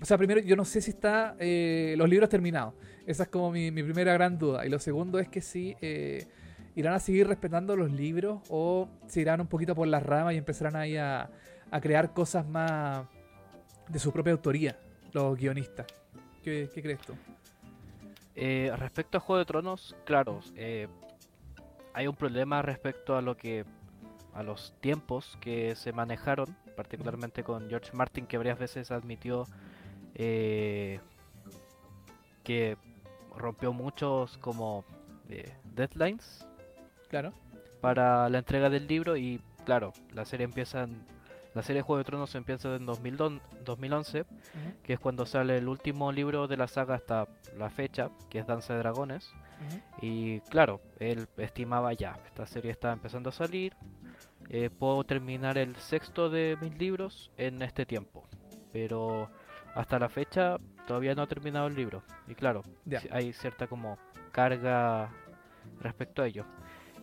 o sea, primero, yo no sé si está los libros terminados. Esa es como mi, mi primera gran duda. Y lo segundo es que si irán a seguir respetando los libros o se irán un poquito por las ramas y empezarán ahí a, a crear cosas más de su propia autoría, los guionistas. ¿Qué, qué crees tú? Eh, respecto a Juego de Tronos, claro, eh, hay un problema respecto a lo que a los tiempos que se manejaron, particularmente con George Martin, que varias veces admitió eh, que rompió muchos como eh, deadlines Claro. para la entrega del libro y claro, la serie empieza en- la serie Juego de Tronos empieza en 2002 2011, Ujú. que es cuando sale el último libro de la saga hasta la fecha, que es Danza de Dragones. Y claro, él estimaba ya, esta serie está empezando a salir, eh, puedo terminar el sexto de mis libros en este tiempo. Pero hasta la fecha todavía no ha terminado el libro. Y claro, hay cierta como carga respecto a ello.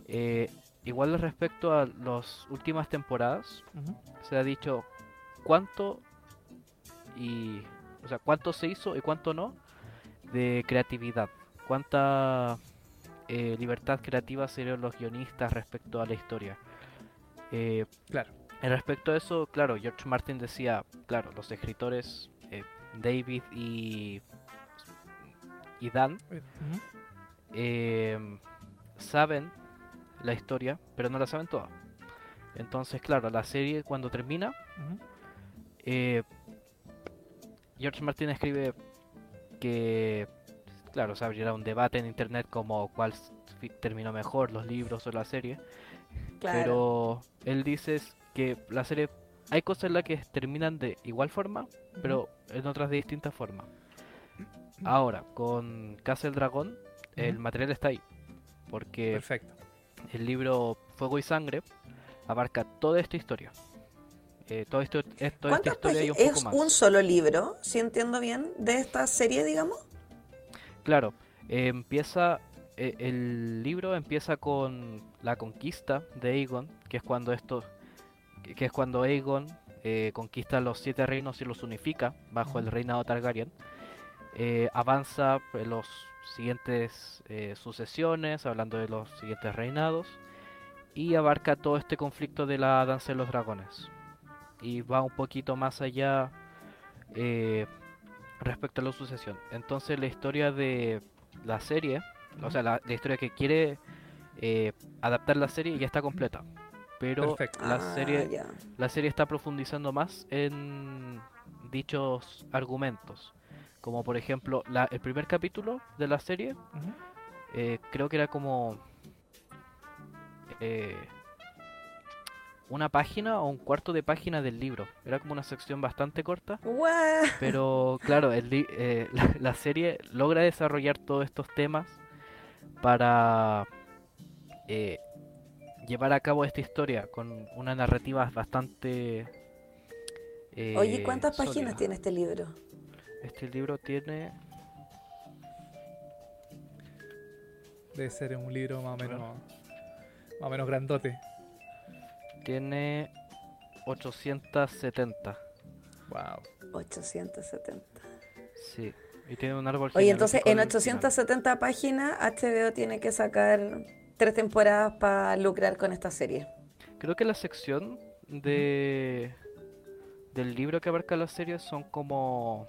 Eh, igual respecto a las últimas temporadas, se ha dicho cuánto y o sea cuánto se hizo y cuánto no de creatividad. Cuánta eh, libertad creativa se dieron los guionistas respecto a la historia. Eh, Claro. en respecto a eso claro George Martin decía claro los escritores eh, David y y Dan eh, saben la historia pero no la saben toda entonces claro la serie cuando termina eh, George Martin escribe que, claro, se abrirá un debate en internet como cuál terminó mejor, los libros o la serie. Claro. Pero él dice que la serie, hay cosas en las que terminan de igual forma, pero en otras de distintas formas. Ahora, con Casa del Dragón, el material está ahí. Porque Perfecto. El libro Fuego y Sangre abarca toda esta historia. Eh, esto, es- toda esta ¿Cuántas historia y un páginas? poco ¿Es más. un solo libro, si entiendo bien, de esta serie, digamos? Claro, eh, empieza eh, el libro empieza con la conquista de Aegon, que es cuando esto, que es cuando Aegon eh, conquista los siete reinos y los unifica bajo el reinado Targaryen. Avanza los siguientes eh, sucesiones, hablando de los siguientes reinados, y abarca todo este conflicto de la danza de los dragones. Y va un poquito más allá eh, respecto a la sucesión. Entonces la historia de la serie, o sea, la, la historia que quiere eh, adaptar la serie ya está completa. Pero Perfecto. la Ah, serie la serie está profundizando más en dichos argumentos. Como por ejemplo, la- el primer capítulo de la serie, eh, creo que era como eh, una página o un cuarto de página del libro. Era como una sección bastante corta. Guau. Pero claro, el eh, la, la serie logra desarrollar todos estos temas para eh, llevar a cabo esta historia con una narrativa bastante... eh, Oye, ¿cuántas páginas sólida. tiene este libro? Este libro tiene... Debe ser un libro más o menos. Más o menos grandote. Tiene 870. Wow. 870. Sí. Y tiene un árbol Oye, entonces en genealógico al final. 870 páginas HBO tiene que sacar tres temporadas para lucrar con esta serie. Creo que la sección de del libro que abarca la serie son como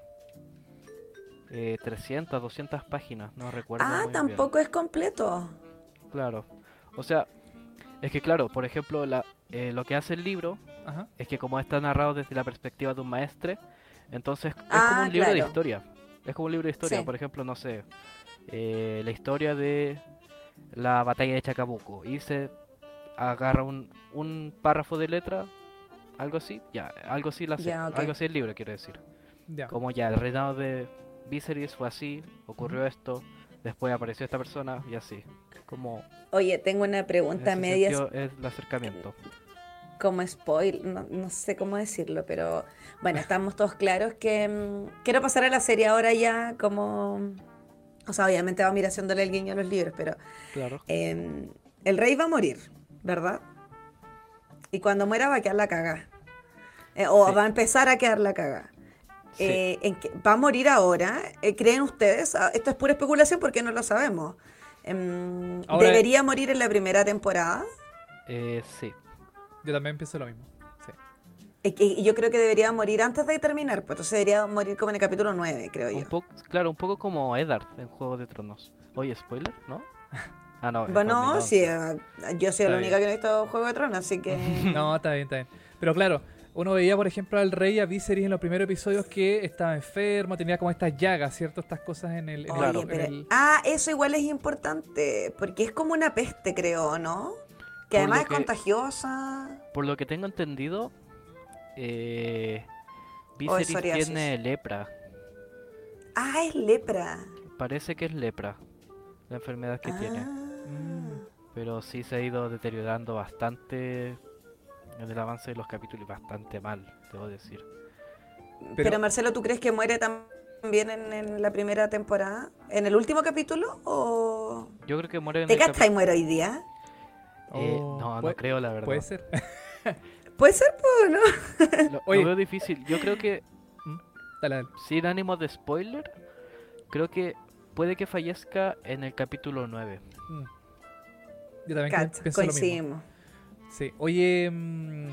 eh, 300, 200 páginas, no recuerdo. Ah, muy bien. tampoco es completo. Claro. O sea, es que claro, por ejemplo, la, eh, lo que hace el libro Ajá. es que como está narrado desde la perspectiva de un maestre, entonces es Ah, como un libro de historia. Es como un libro de historia, Sí. por ejemplo, no sé, eh, la historia de la batalla de Chacabuco y se agarra un, un párrafo de letra, algo así, ya, algo así la ok. algo así el libro quiero decir. Como ya el reinado de Viserys fue así, ocurrió esto, después apareció esta persona y así. Como Oye, tengo una pregunta media es el acercamiento. como spoil, no, no sé cómo decirlo, pero bueno, estamos todos claros que mm, quiero pasar a la serie ahora ya como, o sea, obviamente vamos a ir haciéndole el guiño a los libros, pero Claro. eh, el rey va a morir, ¿verdad? Y cuando muera va a quedar la caga. Eh, o Sí. va a empezar a quedar la caga. Sí. Eh, ¿en qué- ¿Va a morir ahora? Eh, ¿Creen ustedes? Ah, Esto es pura especulación porque no lo sabemos. Em, Ahora- ¿Debería morir en la primera temporada? Eh, sí. Yo también pienso lo mismo. Sí. Que yo creo que debería morir antes de terminar, pues entonces debería morir como en el capítulo 9, creo yo. Un poco, claro, un poco como Eddard en Juego de Tronos. Oye, spoiler, ¿no? Ah, no. Bueno, 2011. sí, ah, yo soy la Está única bien. que no he visto Juego de Tronos, así que... No, está bien, está bien. Pero claro, uno veía, por ejemplo, al rey a Viserys en los primeros episodios que estaba enfermo, tenía como estas llagas, ¿cierto? Estas cosas en el... en Oye, el- en pero- el- Ah, eso igual es importante, porque es como una peste, creo, ¿no? Que Por además es que- contagiosa. Por lo que tengo entendido, eh, Viserys tiene lepra. Ah, es lepra. Parece que es lepra, la enfermedad que tiene. Ah. Pero sí se ha ido deteriorando bastante en el avance de los capítulos y bastante mal, debo decir. Pero, Pero- Marcelo, ¿tú crees que muere también en, en la primera temporada? ¿En el último capítulo? ¿O Yo creo que muere en te el cachai muere hoy día? Eh, Oh, no, no creo la verdad. Puede ser. Puede ser, pues, ¿no? Lo, veo difícil. Yo creo que, Dale, dale. sin ánimo de spoiler, creo que puede que fallezca en el capítulo 9. Mm. Yo también Cacha, pienso lo mismo. Sí, oye, mm,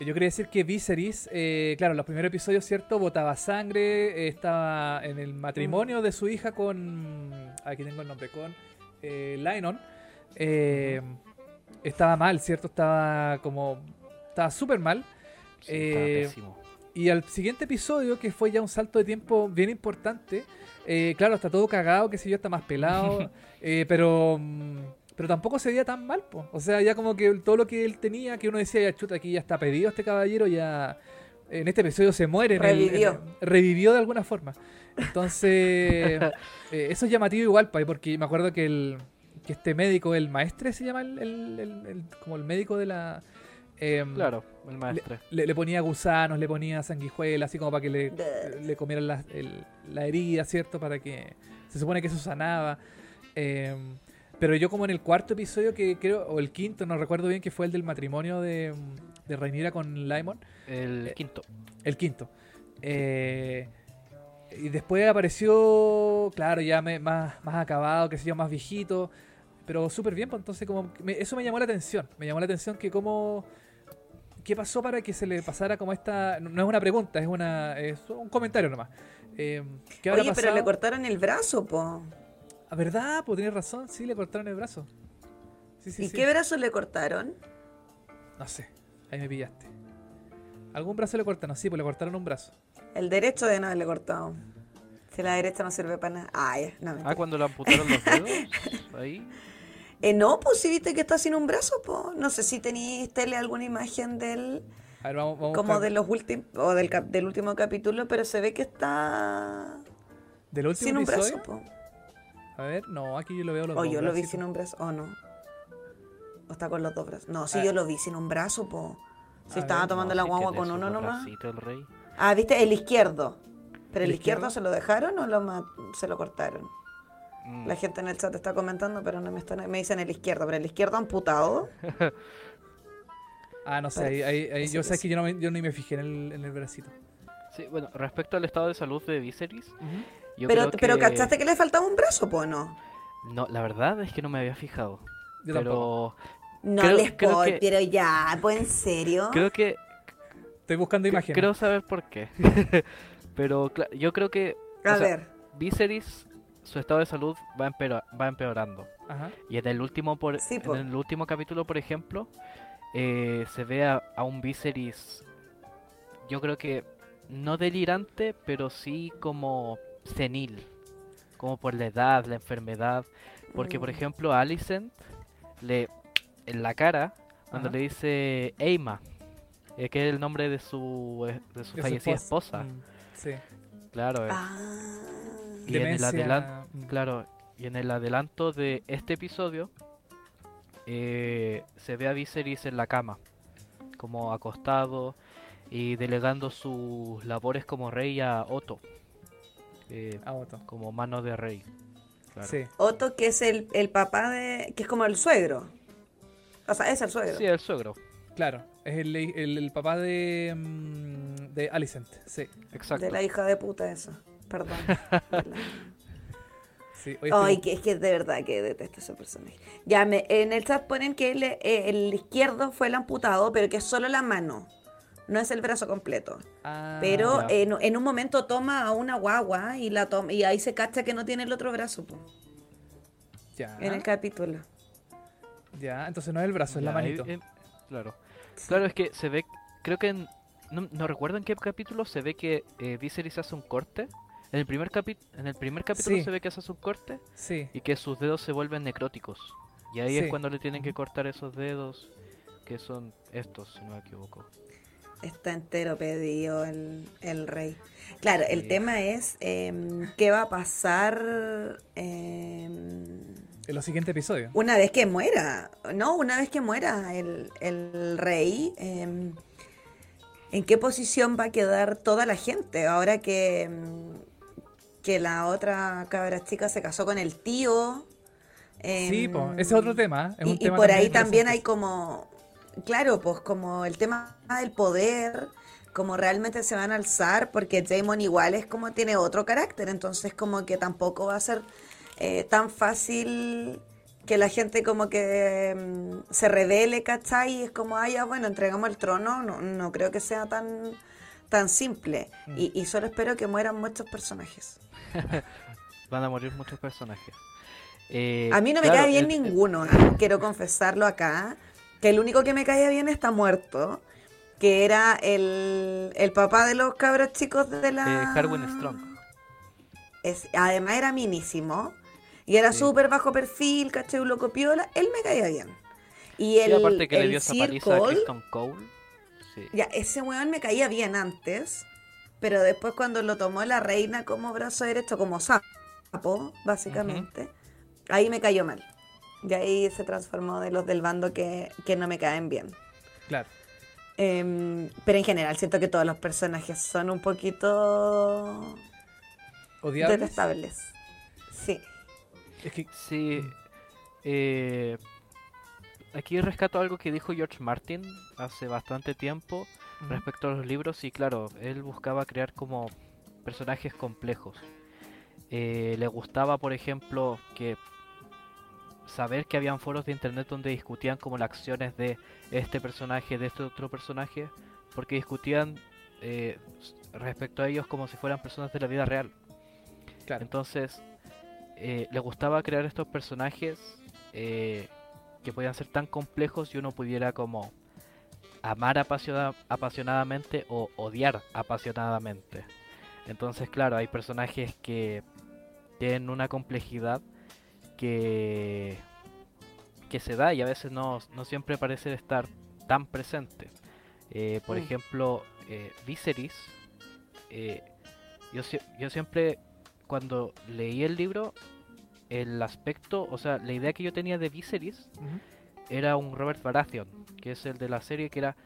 yo quería decir que Viserys, eh, claro, en los primeros episodios, ¿cierto? Botaba sangre, eh, estaba en el matrimonio de su hija con, aquí tengo el nombre, con eh, Lionel. Eh, Estaba mal, ¿cierto? Estaba como, estaba súper mal. Sí, estaba Eh, pésimo. Y al siguiente episodio, que fue ya un salto de tiempo bien importante, eh, claro, está todo cagado, qué sé yo, está más pelado, eh, pero mm, pero tampoco se veía tan mal, po. O sea, ya como que todo lo que él tenía, que uno decía, ya chuta, aquí ya está pedido este caballero, ya en este episodio se muere. en el- Revivió. en- revivió de alguna forma. Entonces, eh, eso es llamativo igual, pa, porque me acuerdo que el que este médico, el maestre se llama, el, el- el- el- como el médico de la... em, Claro, el maestro. le, le ponía gusanos, le ponía sanguijuelas, así como para que le, le comieran la, el- la herida, ¿cierto? Para que se supone que eso sanaba. Eh, pero yo como en el cuarto episodio que creo, o el quinto, no recuerdo bien, que fue el del matrimonio de, de Rhaenyra con Lymon, El eh, quinto. el quinto. Eh, y después apareció, claro, ya me- más, más acabado, que sé yo, más viejito, pero súper bien, pues entonces como me- eso me llamó la atención, me llamó la atención que cómo, qué pasó para que se le pasara como esta, no no es una pregunta, es una es un comentario nomás. Eh, ¿Qué habrá Oye, pero le cortaron el brazo, po. Ah, ¿Verdad? Pues tienes razón, sí, le cortaron el brazo. Sí, sí, ¿Y sí. qué brazo le cortaron? No sé, ahí me pillaste. ¿Algún brazo le cortaron? Sí, pues le cortaron un brazo. El derecho de no haberle cortado. Si la derecha no sirve para nada. Ah, ya, no, Ah, cuando le amputaron los dedos. Ahí. Eh, no, pues si viste que está sin un brazo, po. No sé si tenéis tele alguna imagen del A ver, vamos, vamos a como buscar- de los últimos o del, cap- del último capítulo, pero se ve que está ¿Del último sin un episodio? brazo, po. A ver, no, aquí yo lo veo los O dos yo lo vi bracitos. sin un brazo, o no. O está con los dos brazos. No, sí, Ah. yo lo vi sin un brazo, po. Si A estaba ver, tomando No, la guagua con uno nomás. el rey. Ah, viste, el izquierdo. Pero el, ¿El izquierdo, izquierdo? se lo dejaron o lo ma- se lo cortaron. Mm, La gente en el chat está comentando, pero no me están, me dicen el izquierdo, pero el izquierdo amputado. Ah, no sé, ahí, ahí, yo sé que yo, no me- yo ni me fijé en el, en el bracito. Sí, bueno, respecto al estado de salud de Viserys, yo pero, creo pero que- ¿cachaste que le faltaba un brazo, po no? No, la verdad es que no me había fijado. Yo tampoco. pero No Creo- les puedo, que- pero ya, pues en serio. creo que Estoy buscando imágenes. creo saber por qué. pero yo creo que A sea, ver, Viserys su estado de salud va, empeora- va empeorando. Ajá. Y en el último por, Sí, en el último capítulo, por ejemplo, eh, se ve a, a un Viserys, yo creo que no delirante, pero sí como senil, como por la edad, la enfermedad. Porque, por Mm. ejemplo, a Alicent le en la cara cuando Ajá. le dice Eima, eh, que es el nombre de su eh, de su fallecida esposa. Mm, sí. Claro. eh. ah, Y en el Demencia, adelan- mm. Claro, y en el adelanto de este episodio eh, se ve a Viserys en la cama, como acostado y delegando sus labores como rey a Otto, eh, otro. como mano de rey. Claro. Sí. Otto, que es el, el papá de. que es como el suegro. O sea, es el suegro. Sí, el suegro, Claro, es el, el, el papá de, mm, de Alicent. Sí. exacto. de la hija de puta esa. Perdón. La- sí. Ay, estoy- que es que de verdad que detesto ese personaje. Ya, me, en el chat ponen que el, eh, el izquierdo fue el amputado, pero que es solo la mano. No es el brazo completo. Ah, Pero en, en un momento toma a una guagua y la toma, y ahí se cacha que no tiene el otro brazo po, ya, en el capítulo. ya, entonces no es el brazo, es la Ya, manito. eh, claro. Claro, es que se ve, creo que en- no, no recuerdo en qué capítulo se ve que eh, Viserys hace un corte. En el primer, capi- en el primer capítulo Sí. se ve que hace un corte Sí, y que sus dedos se vuelven necróticos. Y ahí Sí. es cuando le tienen que cortar esos dedos, que son estos, si no me equivoco. Está entero pedido el, el rey. Claro, el Sí. tema es em, qué va a pasar em, en los siguientes episodios. una vez que muera. No, una vez que muera el, el rey. em, ¿En qué posición va a quedar toda la gente? Ahora que, que la otra cabra chica se casó con el tío. Sí, po, ese es otro tema. ¿eh? Es y, un y tema por ahí también hay como, claro, pues como el tema del poder, como realmente se van a alzar, porque Jamon igual es como tiene otro carácter, entonces como que tampoco va a ser eh, tan fácil que la gente como que mm, se revele, ¿cachai? Y es como, ah, ya, bueno, entregamos el trono, no, no creo que sea tan, tan simple. Mm. Y, y solo espero que mueran muchos personajes. Van a morir muchos personajes. Eh, A mí no me claro, cae bien el- ninguno, quiero confesarlo acá, que el único que me caía bien está muerto, que era el, el papá de los cabros chicos de la... eh, Harwin Strong. Es- además era minísimo, y era Sí. súper bajo perfil, caché un loco piola, él me caía bien. Y Sí, el, aparte que le el dio esa paliza a Kristen Cole. Sí. ya, ese weón me caía bien antes, pero después cuando lo tomó la reina como brazo derecho, como sapo, básicamente, ahí me cayó mal. Y ahí se transformó de los del bando que, que no me caen bien. Claro. Em, pero en general siento que todos los personajes son un poquito Odiables. detestables. Sí. Es que Sí. eh, aquí rescato algo que dijo George Martin hace bastante tiempo respecto a los libros y claro, él buscaba crear como personajes complejos. Eh, le gustaba, por ejemplo, que saber que habían foros de internet donde discutían como las acciones de este personaje, de este otro personaje, porque discutían eh, respecto a ellos como si fueran personas de la vida real. claro. Entonces, eh, le gustaba crear estos personajes eh, que podían ser tan complejos y uno pudiera como amar apasiona- apasionadamente o odiar apasionadamente. Entonces, claro, hay personajes que tienen una complejidad que, que se da y a veces no, no siempre parece estar tan presente. Eh, por Mm. ejemplo, eh, Viserys, eh, yo, yo siempre cuando leí el libro, el aspecto, o sea, la idea que yo tenía de Viserys era un Robert Baratheon, que es el de la serie que era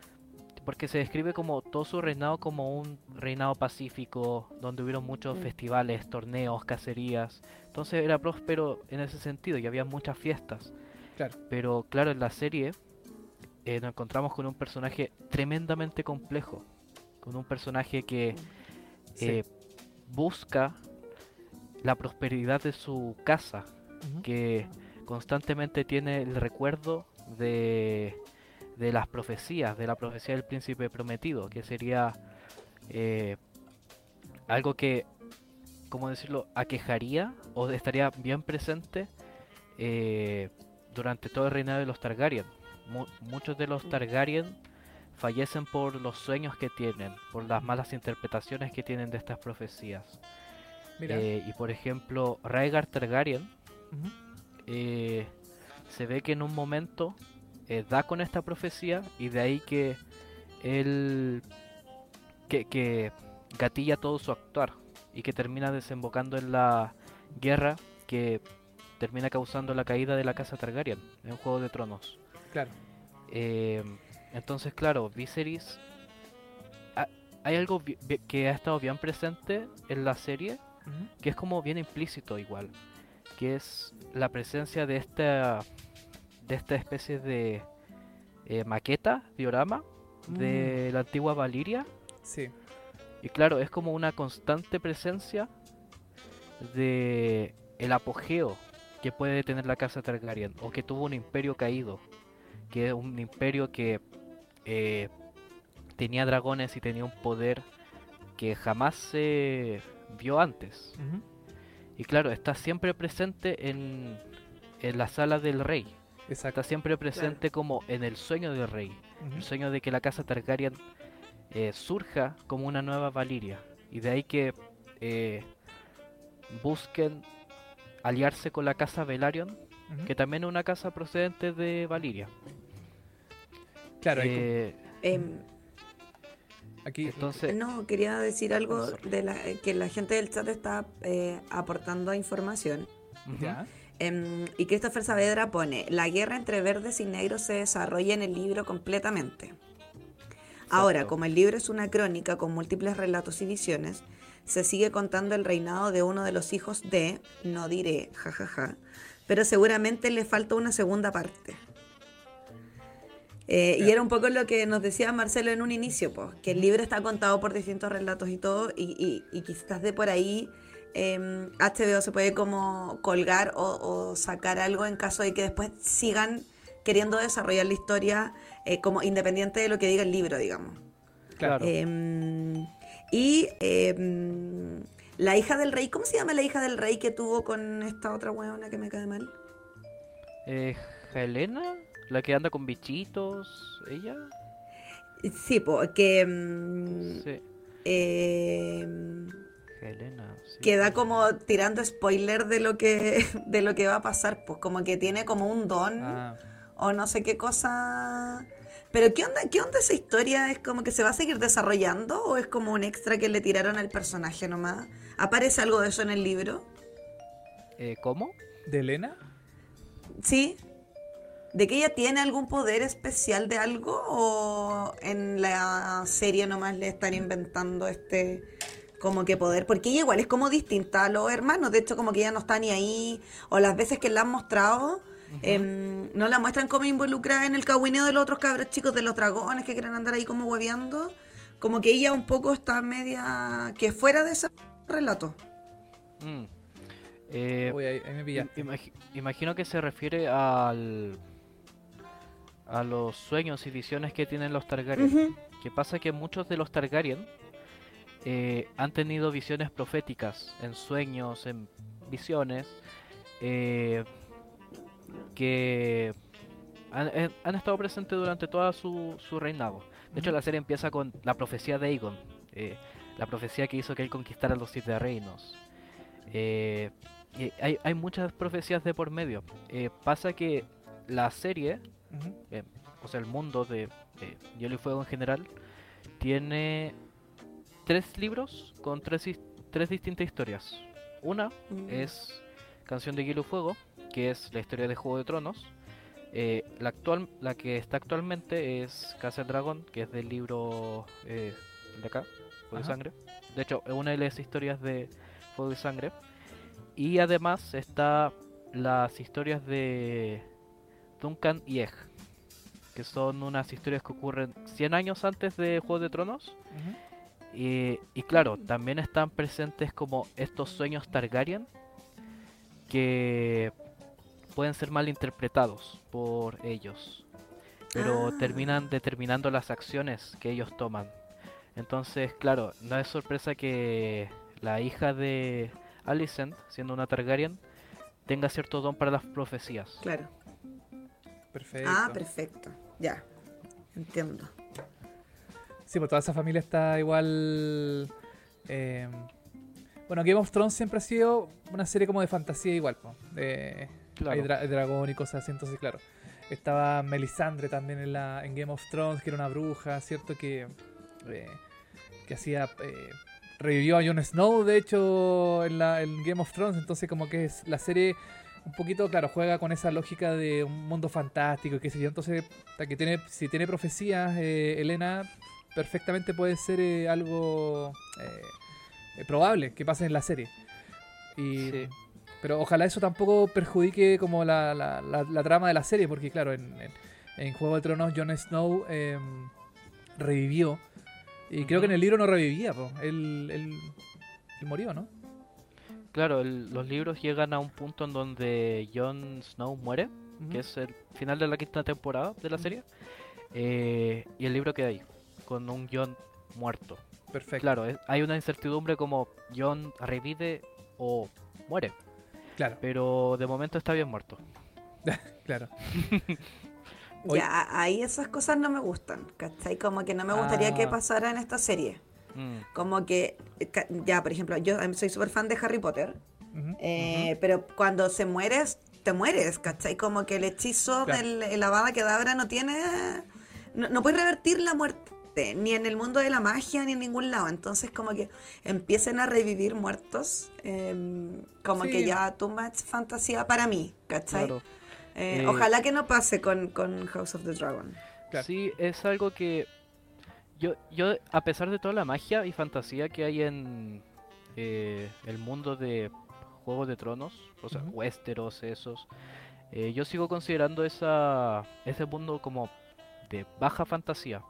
porque se describe como todo su reinado como un reinado pacífico, donde hubieron muchos Mm. festivales, torneos, cacerías. Entonces era próspero en ese sentido y había muchas fiestas. Claro. Pero claro, en la serie eh, nos encontramos con un personaje tremendamente complejo, con un personaje que Sí. eh, busca la prosperidad de su casa, que constantemente tiene el recuerdo de, de las profecías, de la profecía del príncipe prometido, que sería eh, algo que, ¿cómo decirlo?, aquejaría o estaría bien presente eh, durante todo el reinado de los Targaryen. Mu- muchos de los Targaryen fallecen por los sueños que tienen, por las malas interpretaciones que tienen de estas profecías. Eh, y por ejemplo, Rhaegar Targaryen se ve que en un momento eh, da con esta profecía y de ahí que él que, que gatilla todo su actuar y que termina desembocando en la guerra que termina causando la caída de la casa Targaryen en Juego de Tronos. Claro. Eh, entonces, claro, Viserys. ha- Hay algo que ha estado bien presente en la serie, que es como bien implícito igual, que es la presencia de esta de esta especie de eh, maqueta, diorama de la antigua Valiria Sí. y claro, es como una constante presencia de el apogeo que puede tener la casa Targaryen o que tuvo un imperio caído, que es un imperio que eh, tenía dragones y tenía un poder que jamás se vio antes. Y claro, está siempre presente en, en la sala del rey. Exacto. Está siempre presente como en el sueño del rey. El sueño de que la casa Targaryen eh, surja como una nueva Valiria. Y de ahí que eh, busquen aliarse con la casa Velaryon, que también es una casa procedente de Valiria. Claro, Eh, Em, aquí. entonces, no, quería decir algo de la, que la gente del chat está eh, aportando información. Ya. Em, y Christopher Saavedra pone, la guerra entre verdes y negros se desarrolla en el libro completamente. Ahora, como el libro es una crónica con múltiples relatos y visiones, se sigue contando el reinado de uno de los hijos de, no diré, jajaja, pero seguramente le falta una segunda parte. Eh, y era un poco lo que nos decía Marcelo en un inicio, pues, que el libro está contado por distintos relatos y todo, y, y- y quizás de por ahí em, HBO se puede como colgar o, o sacar algo en caso de que después sigan queriendo desarrollar la historia eh, como independiente de lo que diga el libro, digamos. Claro. Em, y em, la hija del rey, ¿cómo se llama la hija del rey que tuvo con esta otra huevona que me cae mal? eh, Helena, la que anda con bichitos, ella. Sí, porque Sí, Helena. sí. queda como tirando spoiler de lo que de lo que va a pasar, pues como que tiene como un don Ah, o no sé qué cosa. Pero ¿qué onda, qué onda esa historia? ¿Es como que se va a seguir desarrollando o es como un extra que le tiraron al personaje nomás? ¿Aparece algo de eso en el libro? Eh, ¿Cómo? ¿De Elena? Sí. ¿De que ella tiene algún poder especial de algo o en la serie nomás le están inventando este como que poder? Porque ella igual es como distinta a los hermanos, de hecho como que ella no está ni ahí o las veces que la han mostrado em, no la muestran como involucrada en el cagüineo de los otros cabros chicos de los dragones que quieren andar ahí como hueveando, como que ella un poco está media que fuera de ese relato. Mm. Eh, Uy, ahí, ahí me pillaste. imagino que se refiere al a los sueños y visiones que tienen los Targaryen. Que pasa que muchos de los Targaryen eh, han tenido visiones proféticas en sueños, en visiones, eh, que han, eh, han estado presentes durante toda su, su reinado. De hecho, la serie empieza con la profecía de Aegon, eh, la profecía que hizo que él conquistara los siete reinos. Eh, y hay, hay muchas profecías de por medio. Eh, pasa que la serie o sea, el mundo de Hielo y Fuego en general, tiene tres libros con tres, tres distintas historias. Una Mm. es Canción de Hielo y Fuego, que es la historia de Juego de Tronos. Eh, la, actual, la que está actualmente es Casa del Dragón, que es del libro eh, de acá, Fuego y Ajá. Sangre. De hecho, es una de las historias de Fuego y Sangre. Y además está las historias de Duncan y Egg, que son unas historias que ocurren 100 años antes de Juego de Tronos. Y, y claro, también están presentes como estos sueños Targaryen que pueden ser mal interpretados por ellos, pero Ah. terminan determinando las acciones que ellos toman. Entonces, claro, no es sorpresa que la hija de Alicent, siendo una Targaryen, tenga cierto don para las profecías. Claro. Perfecto. Ah, perfecto. Ya. Entiendo. Sí, pues toda esa familia está igual. eh, bueno, Game of Thrones siempre ha sido una serie como de fantasía igual, po, de, Claro. hay dra- dragón y cosas así, entonces claro. Estaba Melisandre también en, la, en Game of Thrones, que era una bruja, ¿cierto? Que, eh, que hacía... eh, revivió a Jon Snow, de hecho, en, la, en Game of Thrones, entonces como que es la serie un poquito, claro, juega con esa lógica de un mundo fantástico, y qué sé yo, entonces, que tiene, si tiene profecías, eh, Elena, perfectamente puede ser eh, algo eh, probable que pase en la serie. Y, Sí. Pero ojalá eso tampoco perjudique como la, la- la- la trama de la serie, porque claro, en, en- en Juego de Tronos Jon Snow eh, revivió. Y creo que en el libro no revivía, po. Él, él, él murió, ¿no? Claro, el- los libros llegan a un punto en donde Jon Snow muere, que es el final de la quinta temporada de la serie, eh, y el libro queda ahí, con un Jon muerto. Perfecto. Claro, es- hay una incertidumbre como Jon revive o muere, Claro, pero de momento está bien muerto. claro. Oye. Ya, ahí esas cosas no me gustan, ¿cachai? Como que no me gustaría que Ah. pasara en esta serie. Mm, Como que, ya, por ejemplo, yo em, soy súper fan de Harry Potter, eh, pero cuando se mueres, te mueres, ¿cachai? Como que el hechizo Claro. del el Avada Kedavra no tiene... No, no puedes revertir la muerte, ni en el mundo de la magia, ni en ningún lado. Entonces, como que empiecen a revivir muertos, em, como Sí. que ya too much fantasía para mí, ¿cachai? claro. Eh, Eh, ojalá que no pase con, con House of the Dragon. Claro. Sí, es algo que yo, yo, a pesar de toda la magia y fantasía que hay en eh, el mundo de Juego de Tronos, o sea, Ujú. Westeros, esos, eh, yo sigo considerando esa, ese mundo como de baja fantasía.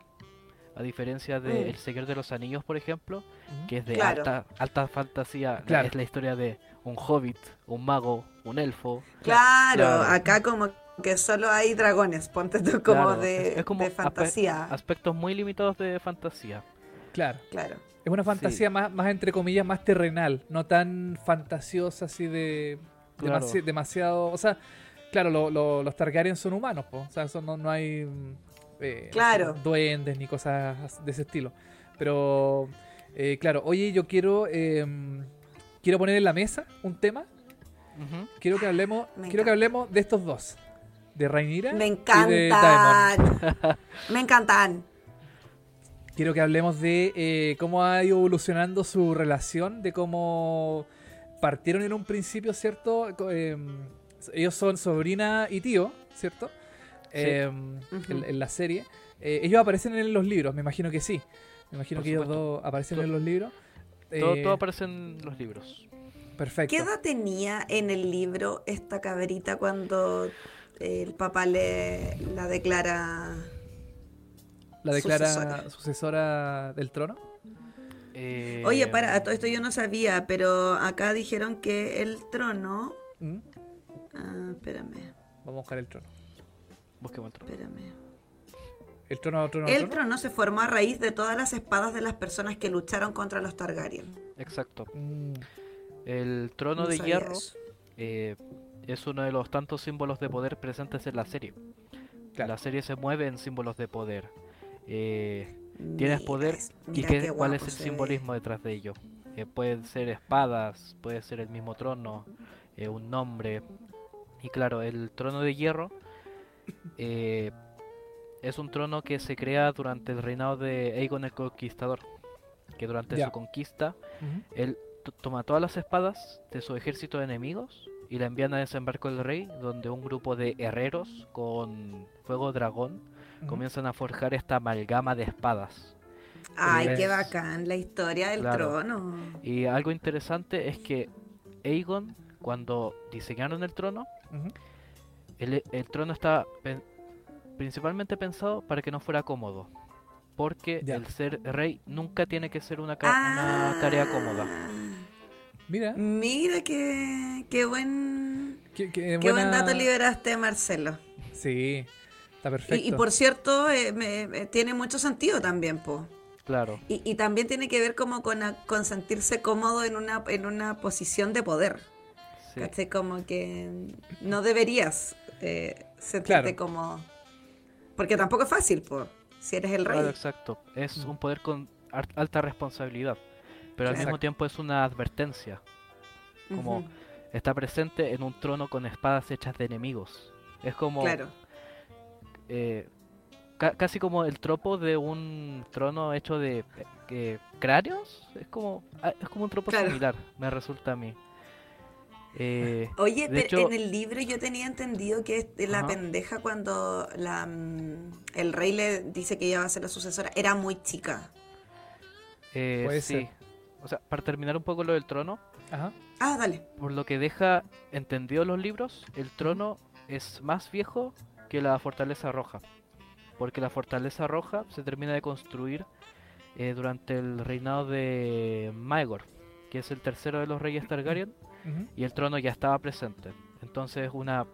A diferencia de Mm. El Señor de los Anillos, por ejemplo, que es de Claro. alta, alta fantasía, Claro. es la historia de un hobbit, un mago, un elfo. Claro, Claro. acá como que solo hay dragones, ponte tú como Claro, de, es- es como de aspe- fantasía. Aspectos muy limitados de fantasía. Claro. Claro. Es una fantasía más, más, entre comillas, más terrenal, no tan fantasiosa así de demasi- demasiado... O sea, claro, lo- lo- los Targaryen son humanos, po. o sea, eso no, no hay eh, no Claro. duendes ni cosas de ese estilo. Pero, eh, claro, oye, yo quiero, eh, quiero poner en la mesa un tema, quiero que hablemos, Me quiero que hablemos de estos dos, de Rhaenyra Me y de Daemon. encantan. Me encantan. Quiero que hablemos de eh, cómo ha ido evolucionando su relación, de cómo partieron en un principio, ¿cierto? Em, ellos son sobrina y tío, ¿cierto? Em, en, en la serie. Eh, ellos aparecen en los libros, me imagino que sí. Me imagino Por que ellos dos aparecen en los libros. Todo, Eh, todo aparece en los libros. Perfecto. ¿Qué edad tenía en el libro esta caberita cuando el papá le la declara? La declara sucesora. sucesora, del trono. Eh, Oye, para, a todo esto yo no sabía, pero acá dijeron que el trono. Mm, Ah, espérame, Vamos a buscar el trono. Busquemos el trono. espérame. El trono, trono, El trono. trono se formó a raíz de todas las espadas de las personas que lucharon contra los Targaryen. Exacto. Mm, El trono No de hierro eh, es uno de los tantos símbolos de poder presentes en la serie. Claro. La serie se mueve en símbolos de poder. Eh, Mira, tienes poder y qué- qué cuál es el ve. simbolismo detrás de ello. Eh, pueden ser espadas, puede ser el mismo trono, eh, un nombre. Y claro, el trono de hierro eh, es un trono que se crea durante el reinado de Aegon el Conquistador. Que durante su conquista él to- toma todas las espadas de su ejército de enemigos y la envían a desembarco del rey, donde un grupo de herreros con fuego dragón comienzan a forjar esta amalgama de espadas. Ay, qué bacán, la historia del Claro. trono. Y algo interesante es que Aegon, cuando diseñaron el trono. El, el trono está pen- principalmente pensado para que no fuera cómodo. Porque Ya. el ser rey nunca tiene que ser una, ca- una tarea cómoda. Ah, Mira, Mira qué, qué buen qué, qué qué buen dato liberaste, Marcelo. Sí, está Y, perfecto. y por cierto, eh, me- me- tiene mucho sentido también, po. Claro, Y, y también tiene que ver como con, a- con sentirse cómodo en una, en una posición de poder. sí. Como que no deberías eh, sentirte Claro. como... Porque tampoco es fácil, po, si eres el rey. Claro, exacto. Es Mm. un poder con alta responsabilidad, pero al mismo tiempo es una advertencia. como- Está presente en un trono con espadas hechas de enemigos. Es como Claro. eh, ca- casi como el tropo de un trono hecho de eh, cráneos. Es como ah, es como un tropo Claro. similar, me resulta a mí. Eh, Oye, pero hecho- en el libro yo tenía entendido que este- la Ajá. pendeja cuando la, mm, el rey le dice que ella va a ser la sucesora era muy chica. eh, Puede sí. ser. O sea, para terminar un poco lo del trono, Ajá. Ah, dale. por lo que deja entendido los libros, el trono es más viejo que la fortaleza roja. Porque la fortaleza roja se termina de construir eh, durante el reinado de Maegor, que es el tercero de los reyes Targaryen, ujú. y el trono ya estaba presente. Entonces una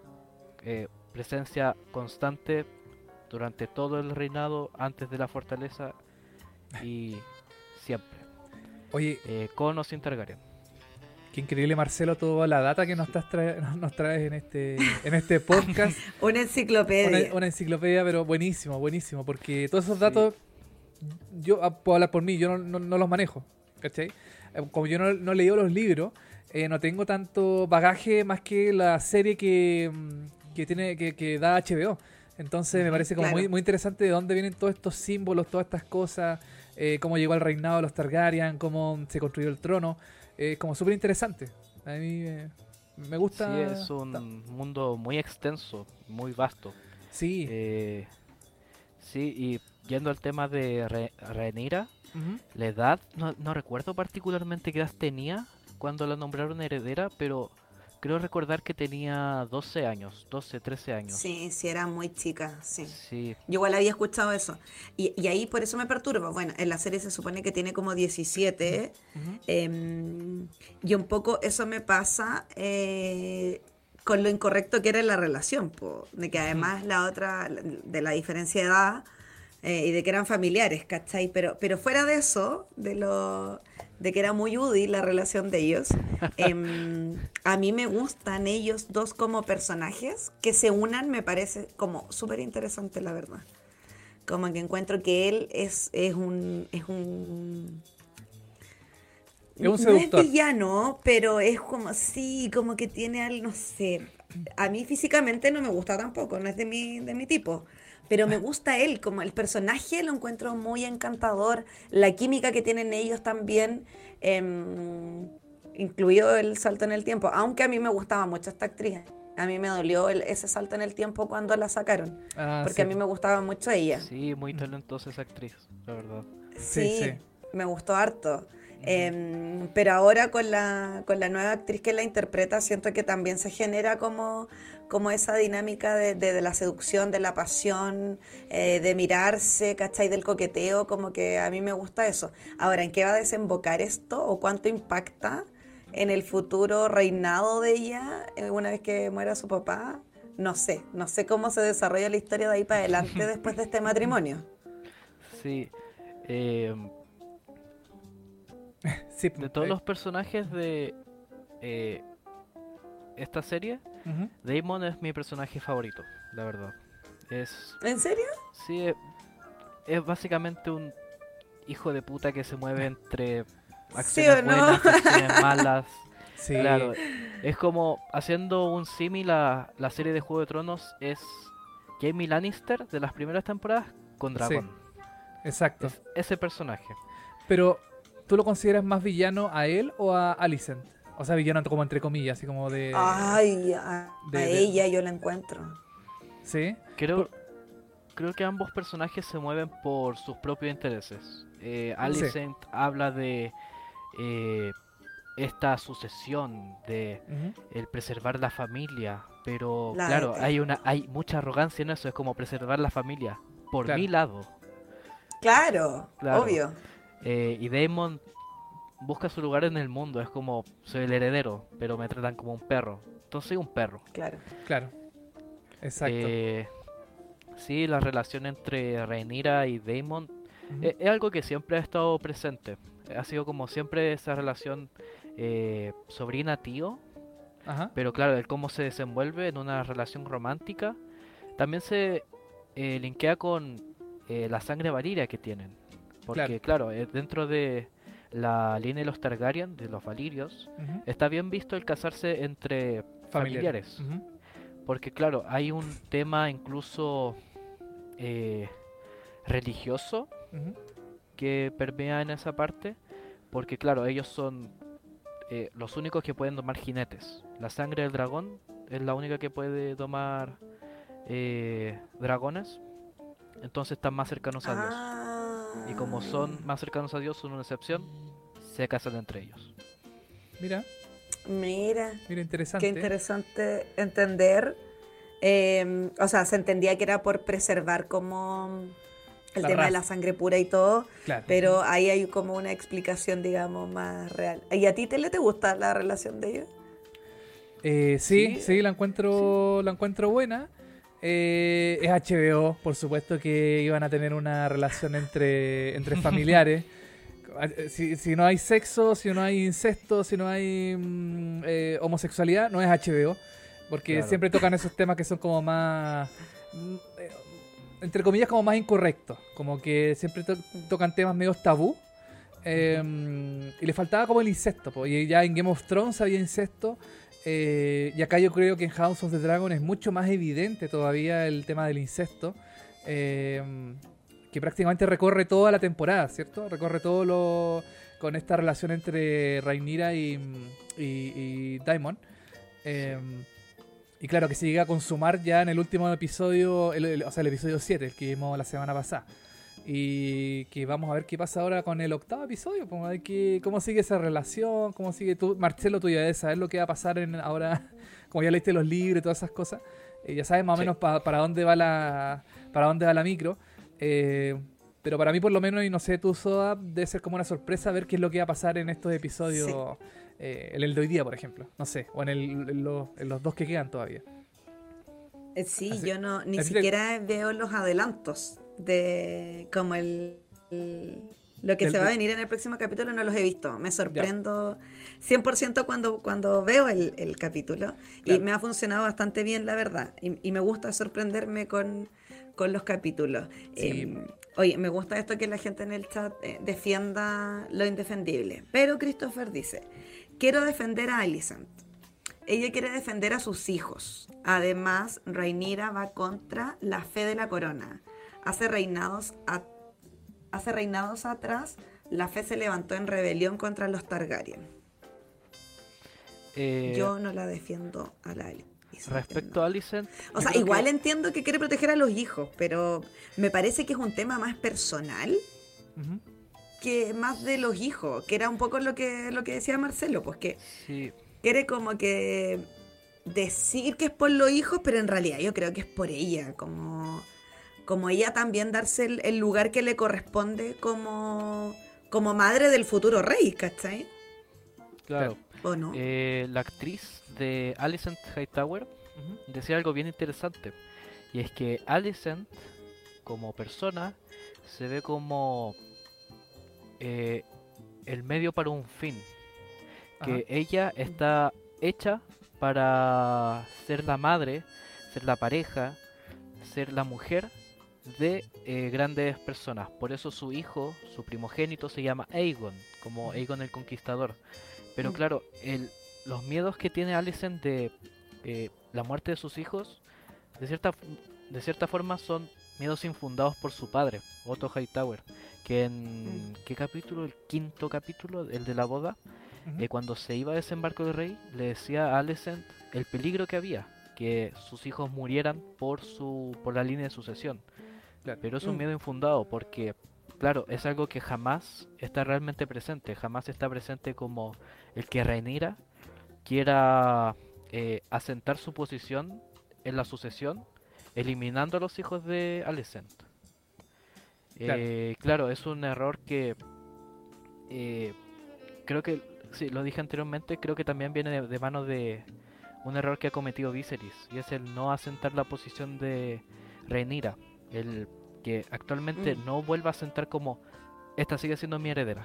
eh, presencia constante durante todo el reinado antes de la fortaleza y siempre. Oye, eh, con o sin Targaryen. Qué increíble, Marcelo, toda la data que nos, estás trae- nos traes en este, en este podcast. Una enciclopedia. Una, una enciclopedia, pero buenísimo, buenísimo. Porque todos esos datos, yo ah, puedo hablar por mí, yo no, no- no los manejo. ¿Cachai? Eh, Como yo no, no he leído los libros, eh, no tengo tanto bagaje más que la serie que, mm, que tiene que, que da HBO. Entonces me parece como claro. muy, muy interesante de dónde vienen todos estos símbolos, todas estas cosas, eh, cómo llegó al reinado de los Targaryen, cómo se construyó el trono. Es como súper interesante. A mí eh, me gusta. Sí, es un mundo muy extenso, muy vasto. Sí. Eh, sí, y yendo al tema de Re- Rhaenyra, Ujú. la edad, no, no recuerdo particularmente qué edad tenía cuando la nombraron heredera, pero creo recordar que tenía 12 años, 12, 13 años. Sí, sí, era muy chica, sí. Sí, Yo igual había escuchado eso. Y, y ahí por eso me perturba. Bueno, en la serie se supone que tiene como 17. Ujú. em, y un poco eso me pasa eh, con lo incorrecto que era la relación. po, de que además la otra, de la diferencia de edad eh, y de que eran familiares, ¿cachai? Pero, pero fuera de eso, de lo de que era muy útil la relación de ellos, em, a mí me gustan ellos dos como personajes, que se unan me parece como súper interesante, la verdad. Como que encuentro que él es, es un... Es un Es un no seductor. es villano, pero es como, sí, como que tiene algo, no sé. A mí físicamente no me gusta tampoco, no es de mi, de mi tipo. Pero me gusta él, como el personaje lo encuentro muy encantador. La química que tienen ellos también, em, incluido el salto en el tiempo. Aunque a mí me gustaba mucho esta actriz. A mí me dolió el- ese salto en el tiempo cuando la sacaron. Ah, porque sí. a mí me gustaba mucho ella. sí, muy talentosa esa actriz, la verdad. Sí, Sí, sí. me gustó harto. Em, pero ahora con la, con la nueva actriz que la interpreta, siento que también se genera como, como esa dinámica de, de- de la seducción, de la pasión, eh, de mirarse, ¿cachai? Del coqueteo, como que a mí me gusta eso. Ahora, ¿en qué va a desembocar esto o cuánto impacta en el futuro reinado de ella eh, una vez que muera su papá? No sé, no sé cómo se desarrolla la historia de ahí para adelante después de este matrimonio. Sí, eh, Sí, de todos los personajes de eh, esta serie, Ujú. Damon es mi personaje favorito, la verdad. Es, ¿En serio? sí, es, es básicamente un hijo de puta que se mueve entre ¿Sí acciones no? buenas, acciones malas. Sí. Claro, es como haciendo un símil a la serie de Juego de Tronos es Jamie Lannister de las primeras temporadas con Sí. dragón. Exacto. Es ese personaje. Pero, ¿tú lo consideras más villano a él o a Alicent? O sea, villano como entre comillas, así como de... Ay, a, de- a de- ella yo la encuentro. ¿Sí? Creo, creo que ambos personajes se mueven por sus propios intereses. Eh, Alicent habla de eh, esta sucesión, de el preservar la familia, pero La- claro, hay una hay mucha arrogancia en eso, es como preservar la familia por Claro. mi lado. Claro, Claro. obvio. Eh, y Damon busca su lugar en el mundo, es como soy el heredero, pero me tratan como un perro. Entonces soy un perro. Claro. Claro. Exacto. Eh, sí, la relación entre Rhaenyra y Damon eh, es algo que siempre ha estado presente. Ha sido como siempre esa relación eh, sobrina-tío, Ajá. pero claro, el cómo se desenvuelve en una relación romántica también se eh, linkea con eh, la sangre valiria que tienen. Porque claro, eh, dentro de la línea de los Targaryen, de los valirios, está bien visto el casarse entre Familiar. familiares. Porque claro, hay un tema incluso eh, religioso que permea en esa parte. Porque claro, ellos son eh, los únicos que pueden domar jinetes. La sangre del dragón es la única que puede domar eh, dragones. Entonces están más cercanos a Dios. Ah. Y como son más cercanos a Dios, son una excepción, se casan entre ellos. Mira, Mira, mira, interesante. qué interesante entender. Eh, o sea, se entendía que era por preservar como el La tema de la sangre pura y todo, Claro. pero ahí hay como una explicación, digamos, más real. ¿Y a ti, Tele, te gusta la relación de ellos? Eh, sí, Sí, sí, la encuentro, la encuentro buena. Eh, es HBO, por supuesto que iban a tener una relación entre, entre familiares. si, si no hay sexo, si no hay incesto, si no hay mm, eh, homosexualidad, no es HBO. Porque Claro. siempre tocan esos temas que son como más. mm, eh, entre comillas, como más incorrectos. Como que siempre to- tocan temas medio tabú. eh, y le faltaba como el incesto. po, Y ya en Game of Thrones había incesto. Eh, y acá yo creo que en House of the Dragon es mucho más evidente todavía el tema del incesto. eh, que prácticamente recorre toda la temporada, ¿cierto? Recorre todo lo. con esta relación entre Rhaenyra y, y, y Daemon. Eh, y claro, que se llega a consumar ya en el último episodio, el- o sea, el episodio 7, el que vimos la semana pasada. Y que vamos a ver qué pasa ahora con el octavo episodio, como a ver qué- cómo sigue esa relación, cómo sigue tú, Marcelo, tú ya debes saber lo que va a pasar en ahora, como ya leíste los libros y todas esas cosas, eh, ya sabes más o Sí. menos pa- para dónde va la para dónde va la micro. eh, pero para mí por lo menos, y no sé, tú Soda, debe ser como una sorpresa ver qué es lo que va a pasar en estos episodios, eh, en el de hoy día, por ejemplo, no sé, o en, el, en los, en los dos que quedan todavía. Sí, Así- yo no ni te- siquiera veo los adelantos de como el, el- lo que Del- se va a venir en el próximo capítulo no los he visto. Me sorprendo 100% cuando, cuando veo el, el capítulo y me ha funcionado bastante bien, la verdad. Y, y me gusta sorprenderme con, con los capítulos. Sí. Eh, oye, me gusta esto que la gente en el chat eh, defienda lo indefendible. Pero Christopher dice, quiero defender a Alicent. Ella quiere defender a sus hijos. Además, Rhaenyra va contra la fe de la corona. Hace reinados, a- hace reinados atrás, la fe se levantó en rebelión contra los Targaryen. Eh, Yo no la defiendo a la Alicent. respecto no. a Alicent, O sea, igual que- entiendo que quiere proteger a los hijos, pero me parece que es un tema más personal que más de los hijos, que era un poco lo que, lo que decía Marcelo, pues que sí, quiere como que decir que es por los hijos, pero en realidad yo creo que es por ella, como, como ella también darse el, el lugar que le corresponde como, como madre del futuro rey, ¿cachai? claro. ¿O no? Eh, la actriz de Alicent Hightower decía algo bien interesante. Y es que Alicent, como persona, se ve como eh, el medio para un fin. Que Ajá. ella está hecha para ser la madre, ser la pareja, ser la mujer de eh, grandes personas. Por eso su hijo, su primogénito, se llama Aegon, como Aegon el Conquistador. Pero claro, el, los miedos que tiene Alicent de eh, la muerte de sus hijos, de cierta, de cierta forma son miedos infundados por su padre, Otto Hightower. Que en. Mm. ¿Qué capítulo? El quinto capítulo, el de la boda. Eh, cuando se iba a desembarco del rey, le decía a Alicent el peligro que había, que sus hijos murieran por su por la línea de sucesión. Claro. Pero es un Mm. miedo infundado porque, claro, es algo que jamás está realmente presente, jamás está presente como el que Rhaenyra quiera eh, asentar su posición en la sucesión, eliminando a los hijos de Alicent. Claro. Eh, claro, es un error que eh, creo que, sí, lo dije anteriormente, creo que también viene de, de mano de un error que ha cometido Viserys, y es el no asentar la posición de Rhaenyra, el que actualmente Mm. no vuelva a asentar como esta sigue siendo mi heredera,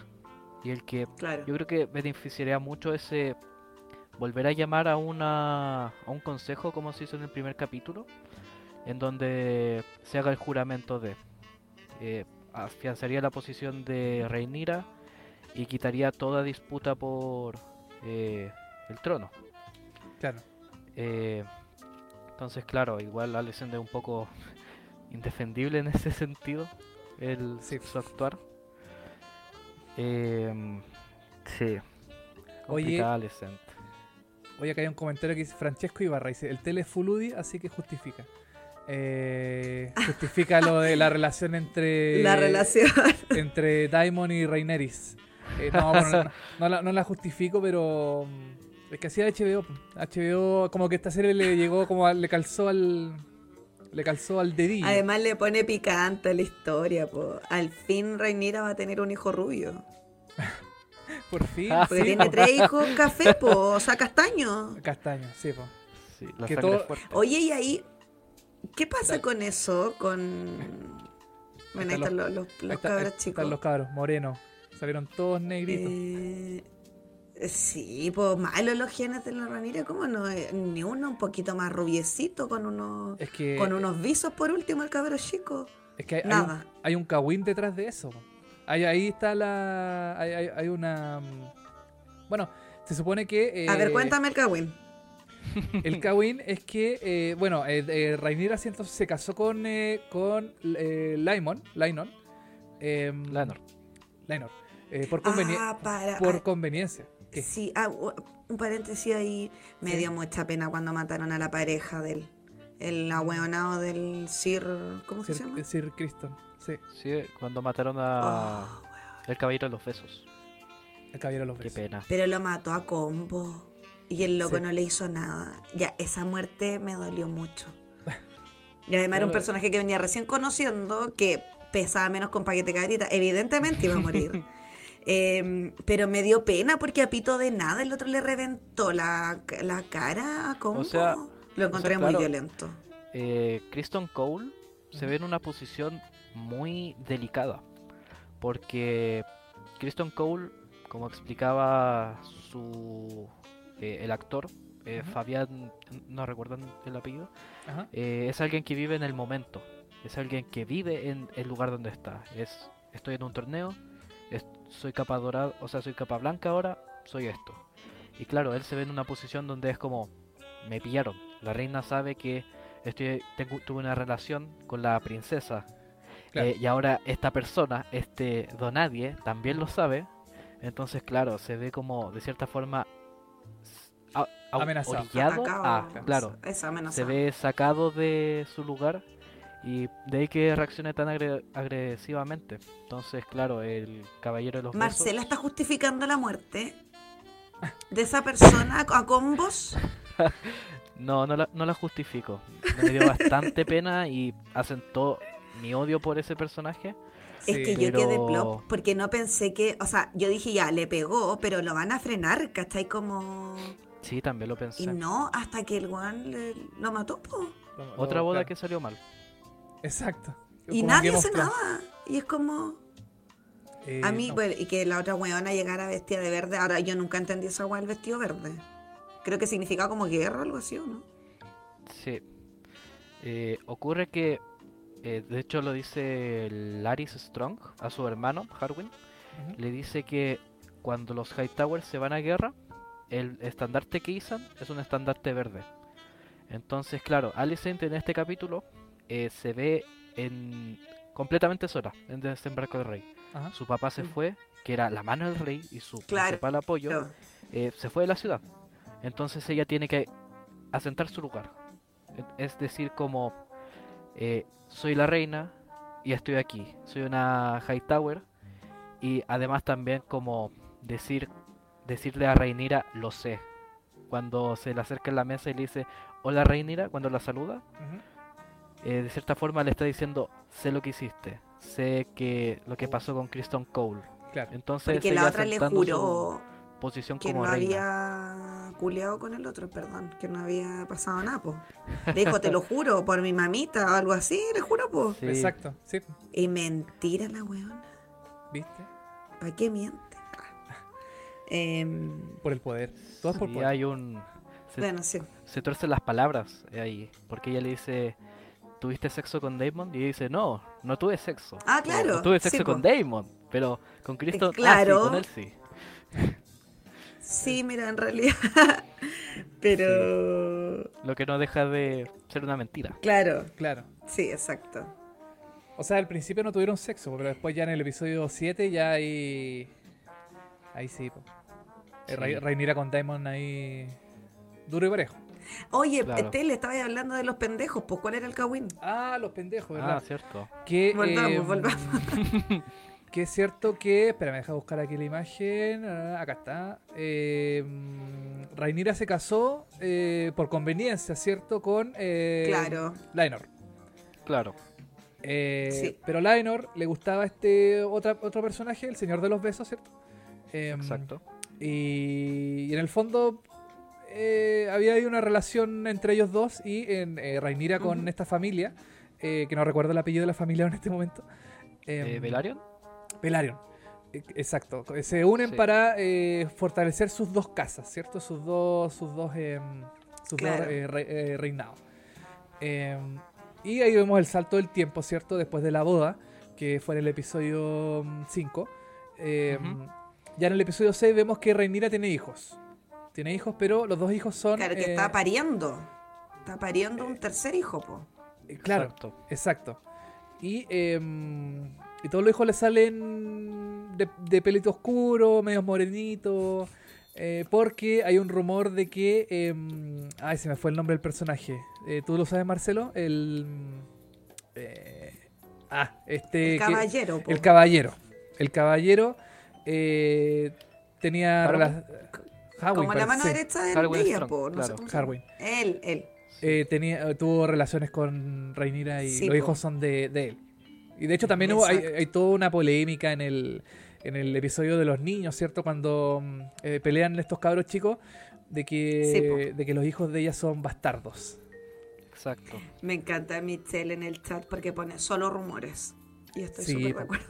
y el que Claro. yo creo que beneficiaría mucho ese volver a llamar a una a un consejo como se hizo en el primer capítulo, en donde se haga el juramento de eh, afianzaría la posición de Rhaenyra y quitaría toda disputa por eh, el trono. Claro. Eh, entonces, claro, igual Alicent es un poco indefendible en ese sentido, el, Sí. su actuar. Em, sí, Oye-. Oye, acá hay un comentario que dice Francesco Ibarra, dice, el tele es full UDI, así que justifica. Eh, justifica lo de la relación entre... La relación. Entre Daimon y Raineris. Eh, no, bueno, no, no, no la, no la justifico, pero... mm, Es que así era HBO. HBO, como que esta serie le llegó, como a- le calzó al... Le calzó al dedillo. Además le pone picante a la historia, po. Al fin Rhaenyra va a tener un hijo rubio. Por fin. Porque sí, tiene po. tres hijos café, po, o sea, castaño. Castaño, sí, po. Sí, la que todo-. Oye, y ahí, ¿qué pasa Dale. con eso? Con. Bueno, ahí están los, los, los Ahí está- ahí cabros están chicos. los cabros, Moreno. Salieron todos negritos. Eh, sí, pues malos los genes de la Ranira, ¿cómo no? Eh, Ni uno un poquito más rubiecito, con unos, es que, con unos visos por último, el cabro chico. es que hay, hay nada. un, hay un Kawin detrás de eso. Ahí, ahí está la. Hay, hay- hay una. mm, Bueno, se supone que. A ver, eh, cuéntame el Kawin. El Kawin es que, eh, bueno, eh, eh, entonces se casó con, eh, con eh, Laimon, Lainon. em. Lainor, eh, por, conveni- Ah, para. por conveniencia. ¿Qué? sí, ah, un paréntesis ahí. Me Sí. dio mucha pena cuando mataron a la pareja del. El ahueonado del Sir. ¿Cómo se llama? Sir Criston, sí, Sí, cuando mataron a Oh, el caballero de los besos. el caballero de los Qué besos. pena. Pero lo mató a combo. Y el loco Sí. no le hizo nada. Ya, esa muerte me dolió mucho. Y además era un personaje que venía recién conociendo, que pesaba menos con paquete de carita. Evidentemente iba a morir. Em, pero me dio pena porque a pito de nada el otro le reventó la, la cara a combo. sea, lo encontré sea, muy claro. violento. Eh, Kristen Cole se ve en una posición muy delicada. Porque Kristen Cole, como explicaba su eh, el actor, eh, Ujú. Fabián, no recuerdan el apellido, Ajá. eh, es alguien que vive en el momento. Es alguien que vive en el lugar donde está. Es, estoy en un torneo, es- soy capa dorada, o sea, soy capa blanca ahora, soy esto. Y claro, él se ve en una posición donde es como, me pillaron. La reina sabe que estoy, tengo, tuve una relación con la princesa. Claro. eh, y ahora esta persona, este Donadie, también lo sabe. Entonces, claro, se ve como, de cierta forma, a- a- Amenazado. orillado Atacado, a- claro, Esa se ve sacado de su lugar y de ahí que reaccione tan agre- agresivamente. Entonces, claro, el caballero de los Marcela besos, está justificando la muerte de esa persona a combos. no, no la, no la justifico. Me dio bastante pena y asentó mi odio por ese personaje. Es que yo quedé plop porque no pensé que, o sea, yo dije ya, le pegó, pero lo van a frenar, ¿cachai? Como... Sí, también lo pensé. Y no, hasta que el guan le- lo mató, po. Lo- lo- Otra boda que salió mal. Exacto. Y Como nadie hace nada. Y es como... Eh, a mí, no. y que la otra weona llegara vestida de verde. Ahora, yo nunca entendí esa weá, el vestido verde. Creo que significaba como guerra o algo así, ¿o no? Sí. Eh, ocurre que, eh, de hecho lo dice Laris Strong a su hermano, Harwin. Le dice que cuando los Hightowers se van a guerra, el estandarte que izan es un estandarte verde. Entonces, claro, Alicent en este capítulo eh, se ve en completamente sola en Desembarco del Rey. Ajá. Su papá se fue, que era la mano del rey y su Claro. principal apoyo, eh, se fue de la ciudad. Entonces ella tiene que asentar su lugar. Es decir, como eh, soy la reina y estoy aquí. Soy una Hightower y además también como decir decirle a Reinira lo sé. Cuando se le acerca en la mesa y le dice hola Reinira cuando la saluda. Eh, de cierta forma le está diciendo sé lo que hiciste, sé que lo que pasó con Kristen Cole. Claro. Entonces ella la otra le juró posición que como no reina. había culeado con el otro, perdón, que no había pasado nada, po. Le dijo, te lo juro, por mi mamita o algo así, le juro, po. Sí. Exacto. Sí. Y mentira la weona. ¿Viste? ¿Para qué miente? Em, Por el poder. Todo es por Y poder. hay un se, bueno, sí. se tuercen las palabras ahí, porque ella le dice ¿Tuviste sexo con Damon? Y ella dice, no, no tuve sexo. Ah, claro, "No tuve sí, sexo con po. Damon, pero con Kristen, ah, sí, claro. con él sí. Sí, mira, en realidad. Pero. Lo que no deja de ser una mentira. Claro, Claro. sí, exacto. O sea, al principio no tuvieron sexo, pero después ya en el episodio 7 ya ahí... Ahí sí. Eh, Sí. Ra- Rhaenyra con Daemon ahí... Duro y parejo. Oye, Claro. Tele, estaba hablando de los pendejos, pues ¿cuál era el Kawin? Ah, los pendejos, Ah, ¿verdad? cierto. que, Volvamos, eh, volvamos. que es cierto que... Espera, me deja buscar aquí la imagen. Ah, acá está. Eh, Rhaenyra se casó eh, por conveniencia, ¿cierto? Con eh, Claro. Laenor. Claro. Eh, Sí. Pero Laenor le gustaba este otra, otro personaje, el Señor de los Besos, ¿cierto? Em, Exacto. Y, y en el fondo eh, había ahí una relación entre ellos dos y en eh, con esta familia, eh, que no recuerdo el apellido de la familia en este momento. Eh, Em, ¿Velaryon? Velaryon. Eh, Exacto, se unen Sí. para eh, fortalecer sus dos casas, ¿cierto? Sus dos, sus dos, em, sus Claro. dos eh, re- eh, reinados. Em, y ahí vemos el salto del tiempo, ¿cierto? Después de la boda, que fue en el episodio 5. Ujú. Ya en el episodio 6 vemos que Reinira tiene hijos. Tiene hijos, pero los dos hijos son... Claro, que eh, está pariendo. Está pariendo un tercer hijo, po. eh, Claro, Exacto. Exacto. Y, em, y todos los hijos le salen de, de pelito oscuro, medios morenitos. eh, porque hay un rumor de que. em, ay, se me fue el nombre del personaje. Eh, ¿Tú lo sabes, Marcelo? El. eh, ah, este. El que- caballero, po. el caballero. El caballero eh, tenía. Harwin, Como la mano sí. derecha de Harwin ella, Strong, po. No sé claro. cómo se llama. Harwin. Él, él. Eh, tenía, tuvo relaciones con Rhaenyra y Sí, los po. hijos son de, de él. Y de hecho también hubo, hay, toda una polémica en el, en el episodio de los niños, ¿cierto? Cuando mm, eh, pelean estos cabros chicos de Sí, que, de que los hijos de ella son bastardos. Exacto. Me encanta Michelle en el chat porque pone solo rumores. Y estoy Sí, súper de po. acuerdo.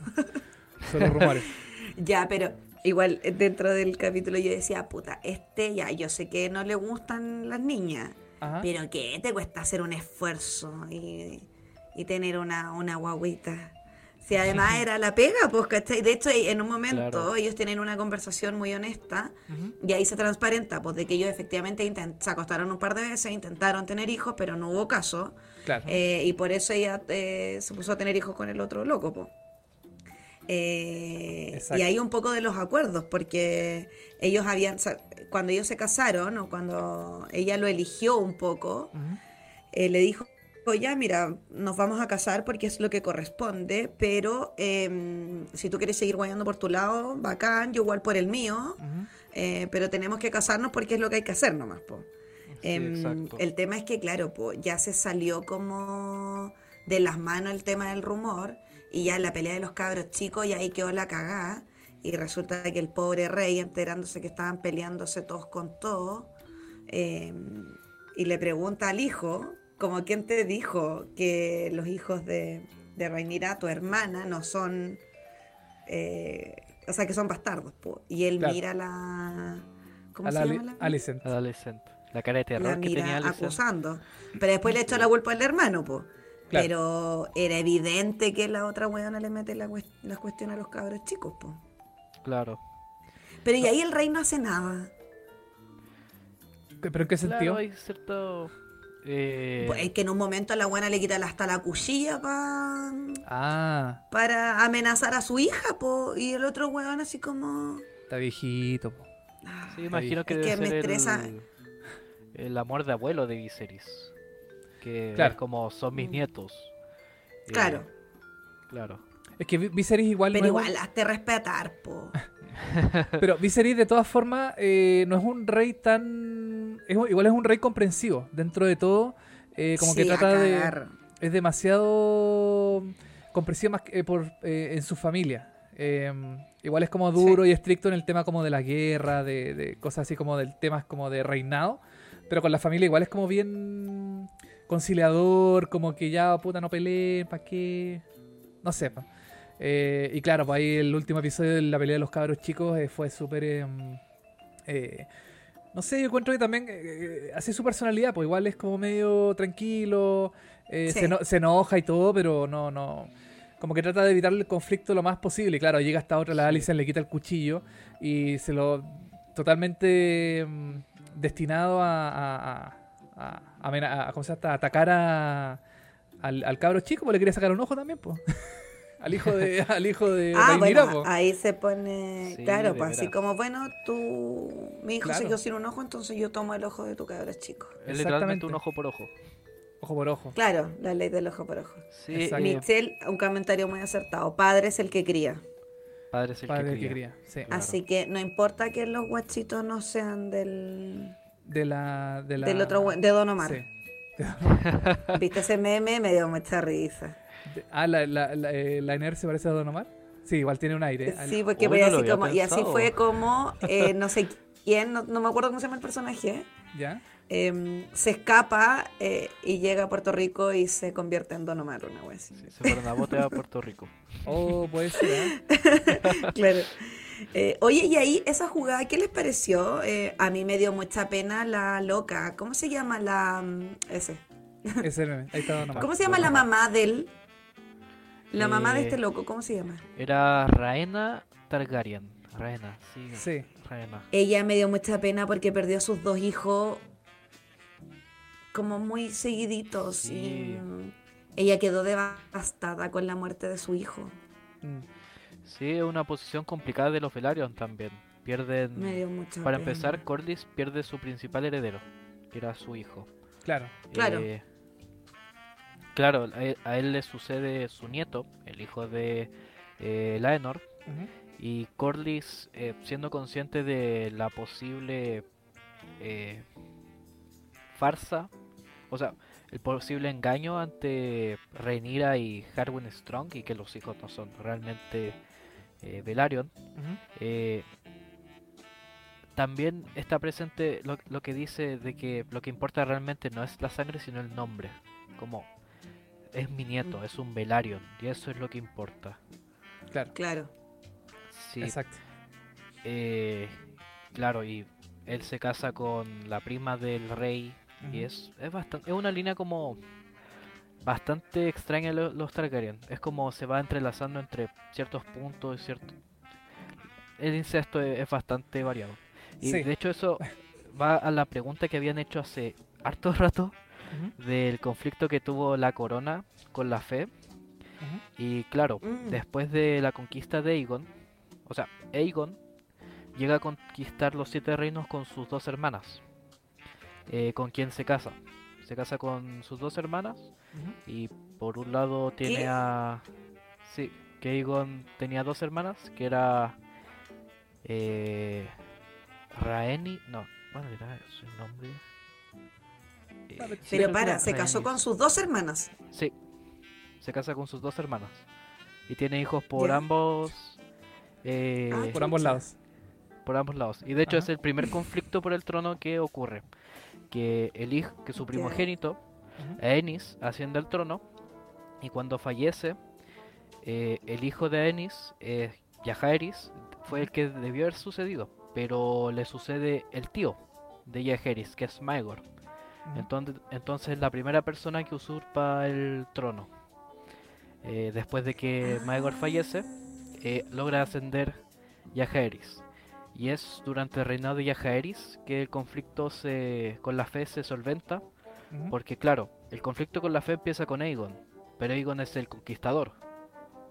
Son los rumores. Ya, pero igual eh, dentro del capítulo yo decía, puta, este ya, yo sé que no le gustan las niñas, Ajá. pero que te cuesta hacer un esfuerzo y, y tener una, una guaguita. Si además era la pega, pues, ¿cachai? De hecho, en un momento Claro. ellos tienen una conversación muy honesta Ujú. y ahí se transparenta, pues, de que ellos efectivamente se acostaron un par de veces, intentaron tener hijos, pero no hubo caso. Claro. Eh, y por eso ella eh, se puso a tener hijos con el otro loco, po. Eh, y hay un poco de los acuerdos, porque ellos habían, cuando ellos se casaron, o cuando ella lo eligió un poco, eh, le dijo, ya, mira, nos vamos a casar porque es lo que corresponde, pero em, si tú quieres seguir guayando por tu lado, bacán, yo igual por el mío, eh, pero tenemos que casarnos porque es lo que hay que hacer nomás, po. Sí, Em, el tema es que, claro, po, ya se salió como de las manos el tema del rumor y ya en la pelea de los cabros chicos y ahí quedó la cagada y resulta que el pobre rey enterándose que estaban peleándose todos con todos em, y le pregunta al hijo, como quien te dijo que los hijos de, de Rhaenyra, tu hermana, no son, eh, o sea, que son bastardos, po. y él Claro. mira la... ¿Cómo A se la llama la- Alicent. Adolescente. La cara de terror la que tenía mira Alicent. acusando. Pero después le echó la culpa al hermano, po. Claro. Pero era evidente que la otra weona le mete la, cues- la cuestión a los cabros chicos, po. Claro. Pero y ahí el rey no hace nada. ¿Pero en qué sentido? Claro, hay cierto... eh, Pues es que en un momento a la buena le quita hasta la cuchilla pa- Ah, para amenazar a su hija, po. Y el otro weón así como... está viejito. po. ah, Sí, imagino que Es debe que me ser estresa. el, el amor de abuelo de Viserys. Que Claro. es como son mis Mm. nietos. Eh, Claro. claro. Es que Vi- Viserys igual Pero no es igual, hazte respetar, po. Pero Viserys de todas formas eh, no es un rey tan... es un- igual es un rey comprensivo. Dentro de todo, eh, como que Sí, trata de... Es demasiado comprensivo más que, por, eh, en su familia. Eh, igual es como duro y estricto en el tema como de la guerra, de, de cosas así como del temas como de reinado. Pero con la familia igual es como bien conciliador, como que ya puta no peleen, ¿para qué? No sé. Eh, y claro, pues ahí el último episodio de la pelea de los cabros chicos eh, fue súper... em, eh, no sé, yo encuentro que también eh, eh, así su personalidad, pues igual es como medio tranquilo, eh, Sí. se, se enoja y todo, pero no, no. Como que trata de evitar el conflicto lo más posible. Y claro, llega esta otra, la. Alicent le quita el cuchillo y se lo totalmente mm, destinado a, a, a, a- a a- ¿cómo se llama? a atacar a, al, al cabro chico, porque le quería sacar un ojo también, pues. al hijo de, al hijo de Ah, bueno, po. ahí se pone, Sí, claro, pues así como, bueno, tú, mi hijo Claro. se quedó sin un ojo, entonces yo tomo el ojo de tu cabra chico. Es Exactamente. literalmente un ojo por ojo. Ojo por ojo. Claro, la ley del ojo por ojo. Sí, Exacto. Michelle, un comentario muy acertado. Padre es el que cría. padre es el Padre que que cría. cría. Sí. Claro. Así que no importa que los guachitos no sean del, De la, de la... del otro, de Don Omar. Sí. ¿Viste ese meme? Me dio mucha risa. De- Ah, la, la, la, eh, la Iner se parece a Don Omar. Sí, igual tiene un aire. Al- Sí, porque Uy, fue no así como, y así fue como, eh, no sé quién, no, no me acuerdo cómo se llama el personaje, ¿Ya? em, se escapa eh, y llega a Puerto Rico y se convierte en Don Omar, una wea así. Sí, se fueron a bote a Puerto Rico. Oh, puede ser. ¿eh? claro. Eh, oye, y ahí esa jugada, ¿qué les pareció? Eh, a mí me dio mucha pena la loca. ¿Cómo se llama la. mm, ese? Ese meme. Ahí está nomás. ¿Cómo se llama la mamá de él? La mamá de Eh, este loco, ¿cómo se llama? Era Raena Targaryen. Raena, sí. Sí. Raena. Ella me dio mucha pena porque perdió a sus dos hijos como muy seguiditos Sí. y mm, ella quedó devastada con la muerte de su hijo. Mm. Sí, es una posición complicada de los Velaryon también. Pierden. Me dio mucha Para pena. empezar, Corlys pierde su principal heredero, que era su hijo. Claro. Claro. Eh, claro, a él, a él le sucede su nieto, el hijo de eh, Laenor, y Corlys, eh, siendo consciente de la posible eh, farsa, o sea, el posible engaño ante Rhaenyra y Harwin Strong, y que los hijos no son realmente eh, Velaryon, eh, también está presente lo, lo que dice de que lo que importa realmente no es la sangre sino el nombre. Como es mi nieto, es un Velaryon y eso es lo que importa. Claro. Claro. Sí, Exacto. eh, claro, y él se casa con la prima del rey y es, es, bastante, es una línea como bastante extraña lo- los Targaryen. Es como se va entrelazando entre ciertos puntos y ciertos... El incesto es, es bastante variado. Y Sí. de hecho eso va a la pregunta que habían hecho hace harto rato del conflicto que tuvo la corona con la fe. Y claro, Mm. después de la conquista de Aegon, o sea, Aegon llega a conquistar los siete reinos con sus dos hermanas. Eh, ¿Con quién se casa? Se casa con sus dos hermanas y por un lado tiene ¿Qué? a... Sí, que Aegon tenía dos hermanas, que era... Eh, Raeni... No, ¿cuál era su nombre? Eh, sí, Pero para, se casó con sus dos hermanas. Sí, se casa con sus dos hermanas. Y tiene hijos por ambos... eh, Ah, Por ambos lados. por ambos lados. Y de hecho Ajá. es el primer conflicto por el trono que ocurre. Que el hijo, que su primogénito, Ujú. Aenys, asciende al trono. Y cuando fallece, eh, el hijo de Aenys, eh, Yajaeris, fue el que debió haber sucedido. Pero le sucede el tío de Yajaeris, que es Maegor. Entonces, entonces es la primera persona que usurpa el trono. Eh, después de que Maegor fallece, eh, logra ascender Yajaeris. Y es durante el reinado de Yajaeris que el conflicto se, con la fe se solventa. Porque claro, el conflicto con la fe empieza con Aegon. Pero Aegon es el conquistador.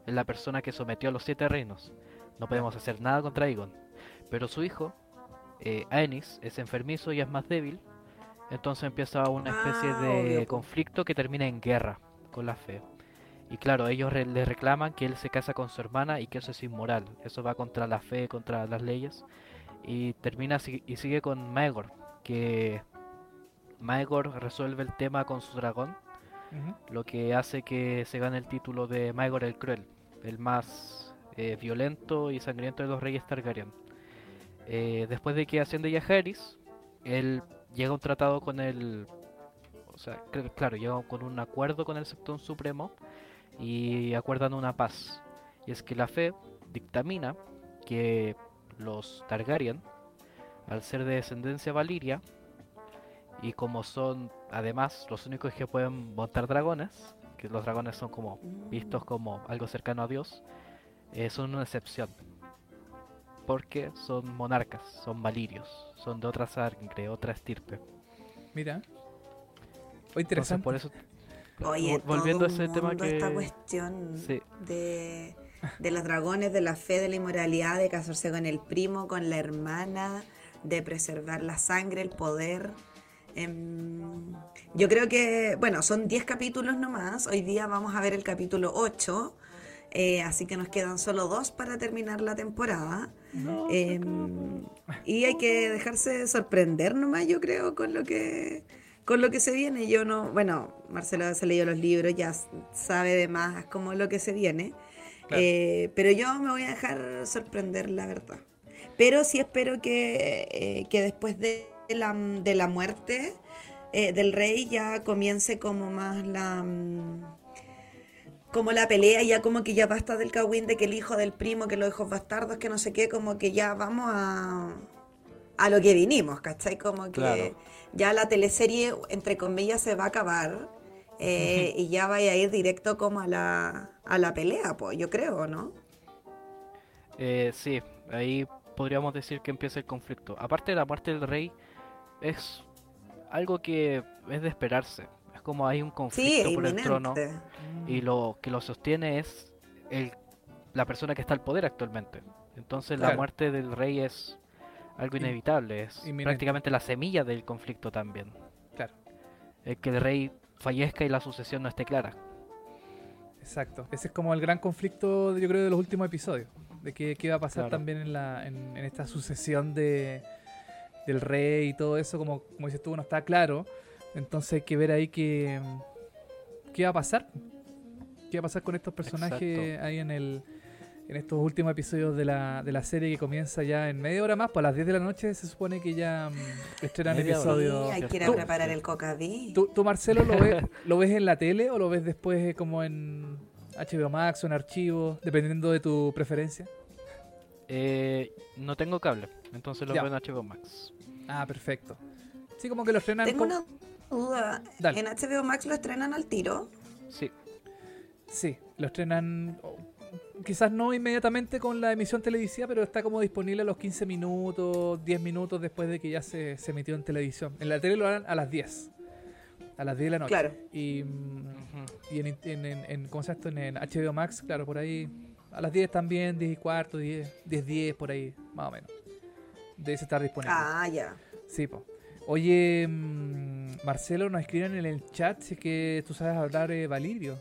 Es la persona que sometió a los siete reinos. No podemos hacer nada contra Aegon. Pero su hijo, eh, Aenys, es enfermizo y es más débil. Entonces empieza una especie Ah, de obvio, conflicto que termina en guerra con la fe. Y claro, ellos re- le reclaman que él se casa con su hermana y que eso es inmoral. Eso va contra la fe, contra las leyes. Y termina si- y sigue con Maegor, que Maegor resuelve el tema con su dragón, lo que hace que se gane el título de Maegor el Cruel, el más eh, violento y sangriento de los reyes Targaryen. Eh, después de que asciende Yajaeris, él llega a un tratado con el... O sea, cl- claro, llega con un acuerdo con el Septón Supremo y acuerdan una paz. Y es que la fe dictamina que los Targaryen, al ser de descendencia valiria, y como son además los únicos que pueden montar dragones, que los dragones son como vistos como algo cercano a Dios, eh, son una excepción. Porque son monarcas, son valirios, son de otra sangre, otra estirpe. Mira. Oh, interesante. por eso, Oye, vol- volviendo a todo ese un tema que... esta cuestión Sí. de, de los dragones, de la fe, de la inmoralidad, de casarse con el primo, con la hermana, de preservar la sangre, el poder. Em, yo creo que, bueno, son 10 capítulos nomás. Hoy día vamos a ver el capítulo 8. eh, así que nos quedan solo dos para terminar la temporada. No, Em, y hay que dejarse sorprender nomás, yo creo, con lo que con lo que se viene. Yo no, bueno, Marcelo se leyó los libros, ya sabe de más como lo que se viene. Claro. Eh, pero yo me voy a dejar sorprender, la verdad. Pero sí espero que, eh, que después de la, de la muerte eh, del rey ya comience como más la mm, como la pelea, ya como que ya basta del cagüín de que el hijo del primo, que los hijos bastardos, que no sé qué, como que ya vamos a, a lo que vinimos, ¿cachai? Como que Claro. Ya la teleserie, entre comillas, se va a acabar eh, y ya vaya a ir directo como a la, a la pelea, pues, yo creo, ¿no? Eh, sí, ahí podríamos decir que empieza el conflicto. Aparte de la muerte del rey, es algo que es de esperarse. Es como hay un conflicto por el trono y lo que lo sostiene es el, la persona que está al poder actualmente. Entonces la muerte del rey es algo In- inevitable, es inminente. prácticamente la semilla del conflicto también. Claro, El que el rey fallezca y la sucesión no esté clara. exacto. Ese es como el gran conflicto, yo creo, de los últimos episodios. De qué, qué va a pasar Claro. también en, la, en, en esta sucesión de, del rey y todo eso, como, como dices tú, no está claro. Entonces hay que ver ahí qué, qué va a pasar. ¿Qué va a pasar con estos personajes Exacto. ahí en el en estos últimos episodios de la, de la serie que comienza ya en media hora más? Pues a las 10 de la noche se supone que ya mm, estrenan episodios. Sí, hay que ir a preparar el cocadí. ¿Tú, tú, Marcelo, lo ves, lo ves en la tele o lo ves después eh, como en HBO Max o en archivo, dependiendo de tu preferencia? Eh, no tengo cable, entonces lo Ya. veo en HBO Max. Ah, perfecto. Sí, como que lo estrenan Tengo una duda. Dale. ¿En HBO Max lo estrenan al tiro? Sí, Sí, lo estrenan oh, quizás no inmediatamente con la emisión televisiva, pero está como disponible a los 15 minutos, 10 minutos después de que ya se, se emitió en televisión. En la tele lo harán a las 10. A las 10 de la noche. Claro. Y, en, en, en, en- ¿cómo se esto? En, en HBO Max, claro, por ahí. A las 10 también, 10 y cuarto, 10, 10, 10, por ahí, más o menos. Debe estar disponible. Ah, ya. Sí, po. Oye, mm, Marcelo, nos escriben en el chat si es que tú sabes hablar eh, Valirio.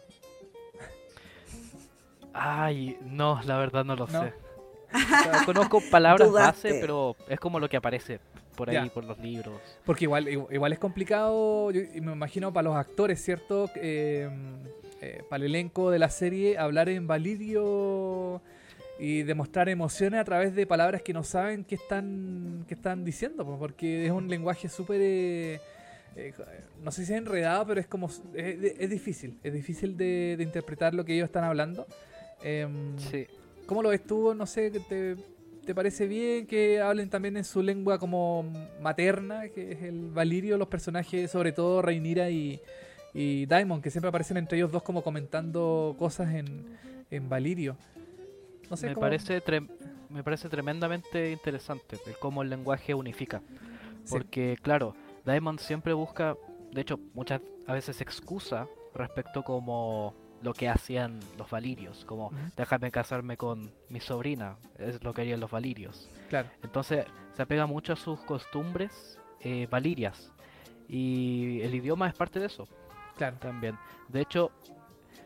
Ay, no, la verdad no lo ¿No? sé. O sea, conozco palabras Dudaste. base, pero es como lo que aparece por ahí, Ya. por los libros. Porque igual, igu- igual es complicado, yo me imagino, para los actores, ¿cierto? Eh, eh, para el elenco de la serie, hablar en Valirio y demostrar emociones a través de palabras que no saben qué están, qué están diciendo, po, porque es un lenguaje súper... eh, eh, no sé si es enredado, pero es como... Es, es difícil, es difícil de, de interpretar lo que ellos están hablando. Em, Sí. ¿Cómo lo ves tú? No sé, ¿te, te, parece bien que hablen también en su lengua como materna, que es el Valirio, los personajes, sobre todo Reinira y, y Daimon, que siempre aparecen entre ellos dos como comentando cosas en, en Valirio? No sé me, cómo- parece me parece tremendamente interesante el cómo el lenguaje unifica. Sí. Porque, claro, Daemon siempre busca, de hecho, muchas a veces excusa respecto como lo que hacían los valirios, como Ujú. déjame casarme con mi sobrina, es lo que harían los valirios. Claro, Entonces se apega mucho a sus costumbres eh, valirias. Y el idioma es parte de eso claro. también. De hecho,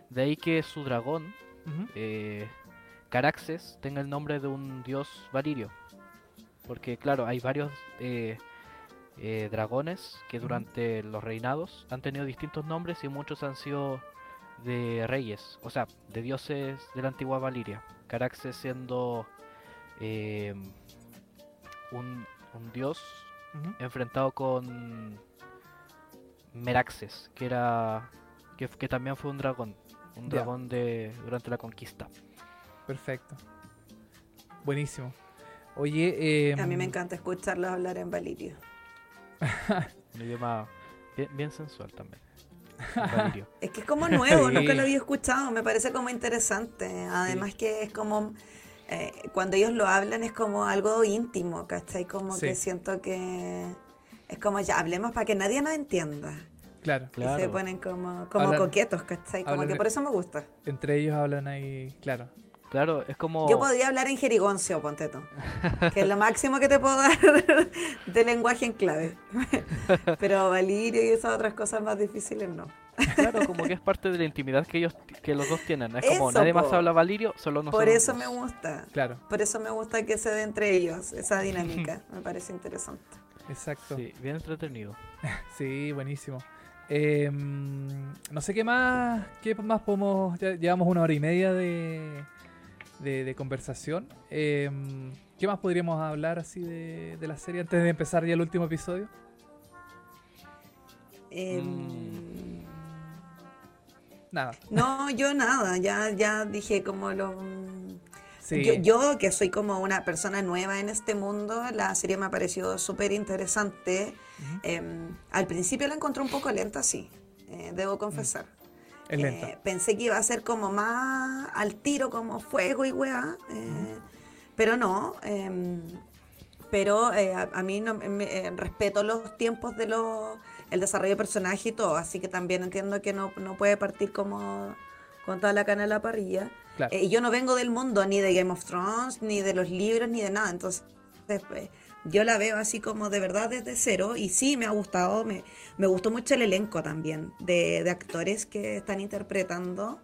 de ahí que su dragón, eh, Caraxes, tenga el nombre de un dios valirio. Porque claro, hay varios eh, eh, dragones que durante los reinados han tenido distintos nombres y muchos han sido de reyes, o sea, de dioses de la antigua Valiria. Caraxes siendo eh, un, un dios enfrentado con Meraxes, que era que, que también fue un dragón, un dragón de durante la conquista. Perfecto. Buenísimo. Oye, A mí me em, encanta escucharlos hablar en Valirio. Un idioma bien, bien sensual también. Es que es como nuevo, Sí. nunca lo había escuchado, me parece como interesante. Además que es como, eh, cuando ellos lo hablan es como algo íntimo, ¿cachai? Como Sí. que siento que es como ya, hablemos para que nadie nos entienda. claro, Y se Claro. ponen como, como Hablan- coquetos, ¿cachai? Como hablan que por eso me gusta. entre ellos hablan ahí, claro. Claro, es como Yo podría hablar en jerigoncio, ponte tú. Que es lo máximo que te puedo dar de lenguaje en clave. Pero Valirio y esas otras cosas más difíciles no. claro, como que es parte de la intimidad que ellos que los dos tienen. Es como Eso, nadie más habla valirio, solo nosotros. Por eso dos. me gusta. Claro, Por eso me gusta que se dé entre ellos esa dinámica. Me parece interesante. exacto. Sí, bien entretenido. Sí, buenísimo. Eh, no sé qué más, qué más podemos. Ya llevamos una hora y media de, de, de conversación. Eh, ¿Qué más podríamos hablar así de, de la serie antes de empezar ya el último episodio? Em, Mm. Nada. No, yo nada, ya, ya dije como lo... Sí. Yo, yo, que soy como una persona nueva en este mundo, la serie me ha parecido súper interesante. Em, al principio la encontré un poco lenta, sí, eh, debo confesar. Es lenta. Eh, pensé que iba a ser como más al tiro, como fuego y weá, eh, pero no. em, pero eh, a, a mí no, me- eh, respeto los tiempos de los el desarrollo de personaje y todo, así que también entiendo que no, no puede partir como con toda la cana en la parrilla. Claro. Yo no vengo del mundo ni de Game of Thrones, ni de los libros, ni de nada. Entonces, yo la veo así como de verdad desde cero. Y sí, me ha gustado. Me, me gustó mucho el elenco también de, de actores que están interpretando.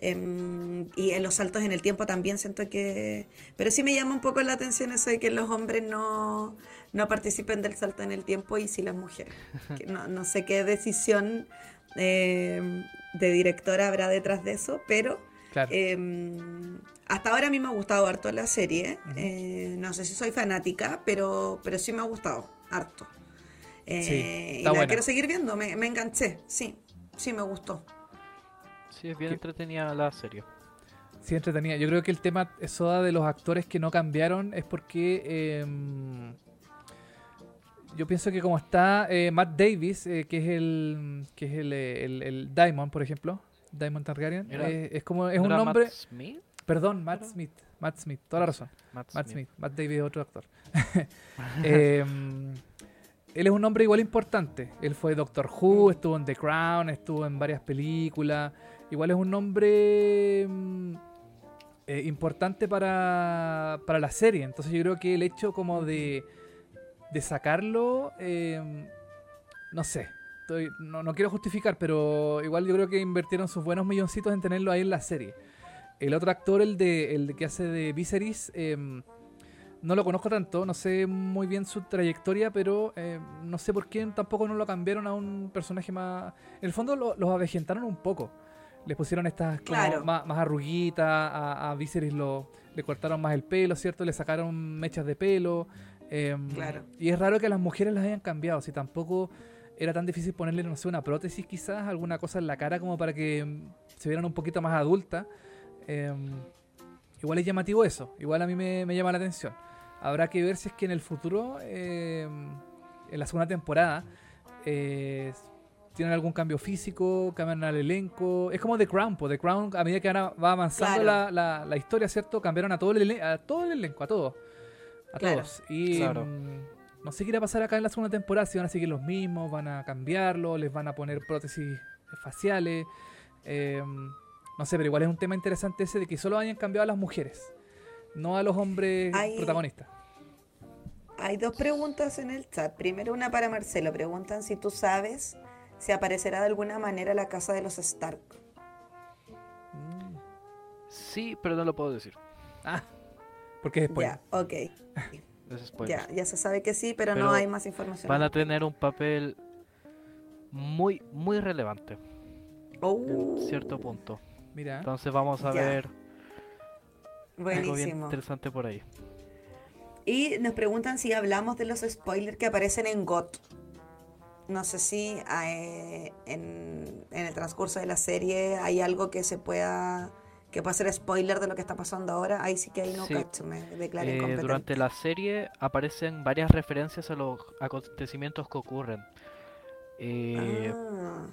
em, y en los saltos en el tiempo también siento que... Pero sí me llama un poco la atención eso de que los hombres no, no participen del salto en el tiempo y sí las mujeres. Que no, no sé qué decisión eh, de directora habrá detrás de eso, pero... Claro. Eh, hasta ahora a mí me ha gustado harto la serie. Eh, no sé si soy fanática, pero, pero sí me ha gustado harto. Eh, Sí, y la buena. quiero seguir viendo, me, me enganché. Sí, sí me gustó. Sí, es bien ¿Qué? entretenida la serie. Sí, entretenida. Yo creo que el tema eso de los actores que no cambiaron es porque em, yo pienso que como está eh, Matt Davis, eh, que es el que es el, el, el Diamond, por ejemplo, Diamond Targaryen, eh, es como es ¿No un nombre, Matt Smith? perdón, Matt. Smith, Matt Smith, toda la razón, Matt, Matt Smith. Smith, Matt Davis es otro actor. Em, él es un hombre igual importante. Él fue Doctor Who, estuvo en The Crown, estuvo en varias películas. Igual es un nombre mm, eh, importante para, para la serie. Entonces yo creo que el hecho como de, de sacarlo, em, no sé. Estoy- no, no quiero justificar, pero igual yo creo que invirtieron sus buenos milloncitos en tenerlo ahí en la serie. El otro actor, el de el que hace de Viserys, em, no lo conozco tanto, no sé muy bien su trayectoria, pero eh, no sé por qué tampoco no lo cambiaron a un personaje más... En el fondo lo- los avejentaron un poco. Les pusieron estas Claro. más, más arruguitas, a, a Viserys lo, le cortaron más el pelo, ¿cierto? Le sacaron mechas de pelo. em, Claro. Y es raro que a las mujeres las hayan cambiado, si tampoco era tan difícil ponerle, no sé, una prótesis quizás, alguna cosa en la cara como para que em, se vieran un poquito más adultas. Em, igual es llamativo eso, igual a mí me, me llama la atención. Habrá que ver si es que en el futuro, em, en la segunda temporada, eh, tienen algún cambio físico, cambian al elenco. Es como The Crown, po. The Crown, a medida que va avanzando Claro. la, la- la historia, ¿cierto? Cambiaron a todo el, a todo el elenco, a todos. A Claro. todos. Y Claro. mm, no sé qué irá a pasar acá en la segunda temporada, si van a seguir los mismos, van a cambiarlo, les van a poner prótesis faciales. em, no sé, pero igual es un tema interesante ese de que solo hayan cambiado a las mujeres, no a los hombres Hay- protagonistas. Hay dos preguntas en el chat. Primero una para Marcelo. Preguntan si tú sabes si aparecerá de alguna manera la casa de los Stark. Mm. Sí, pero no lo puedo decir. Ah, porque es spoiler. Ya, ok. Es spoiler. Ya, ya se sabe que sí, pero, no hay más información. Van a tener un papel muy, muy relevante Oh, en cierto punto. Mira. Entonces vamos a Ya. ver algo bien buenísimo. interesante por ahí. Y nos preguntan si hablamos de los spoilers que aparecen en GOT. No sé si eh, en, en el transcurso de la serie hay algo que se pueda que pueda ser spoiler de lo que está pasando ahora. Ahí sí que ahí no Sí. cacho, me declaré Eh, incompetente. durante la serie aparecen varias referencias a los acontecimientos que ocurren. Eh, Ah,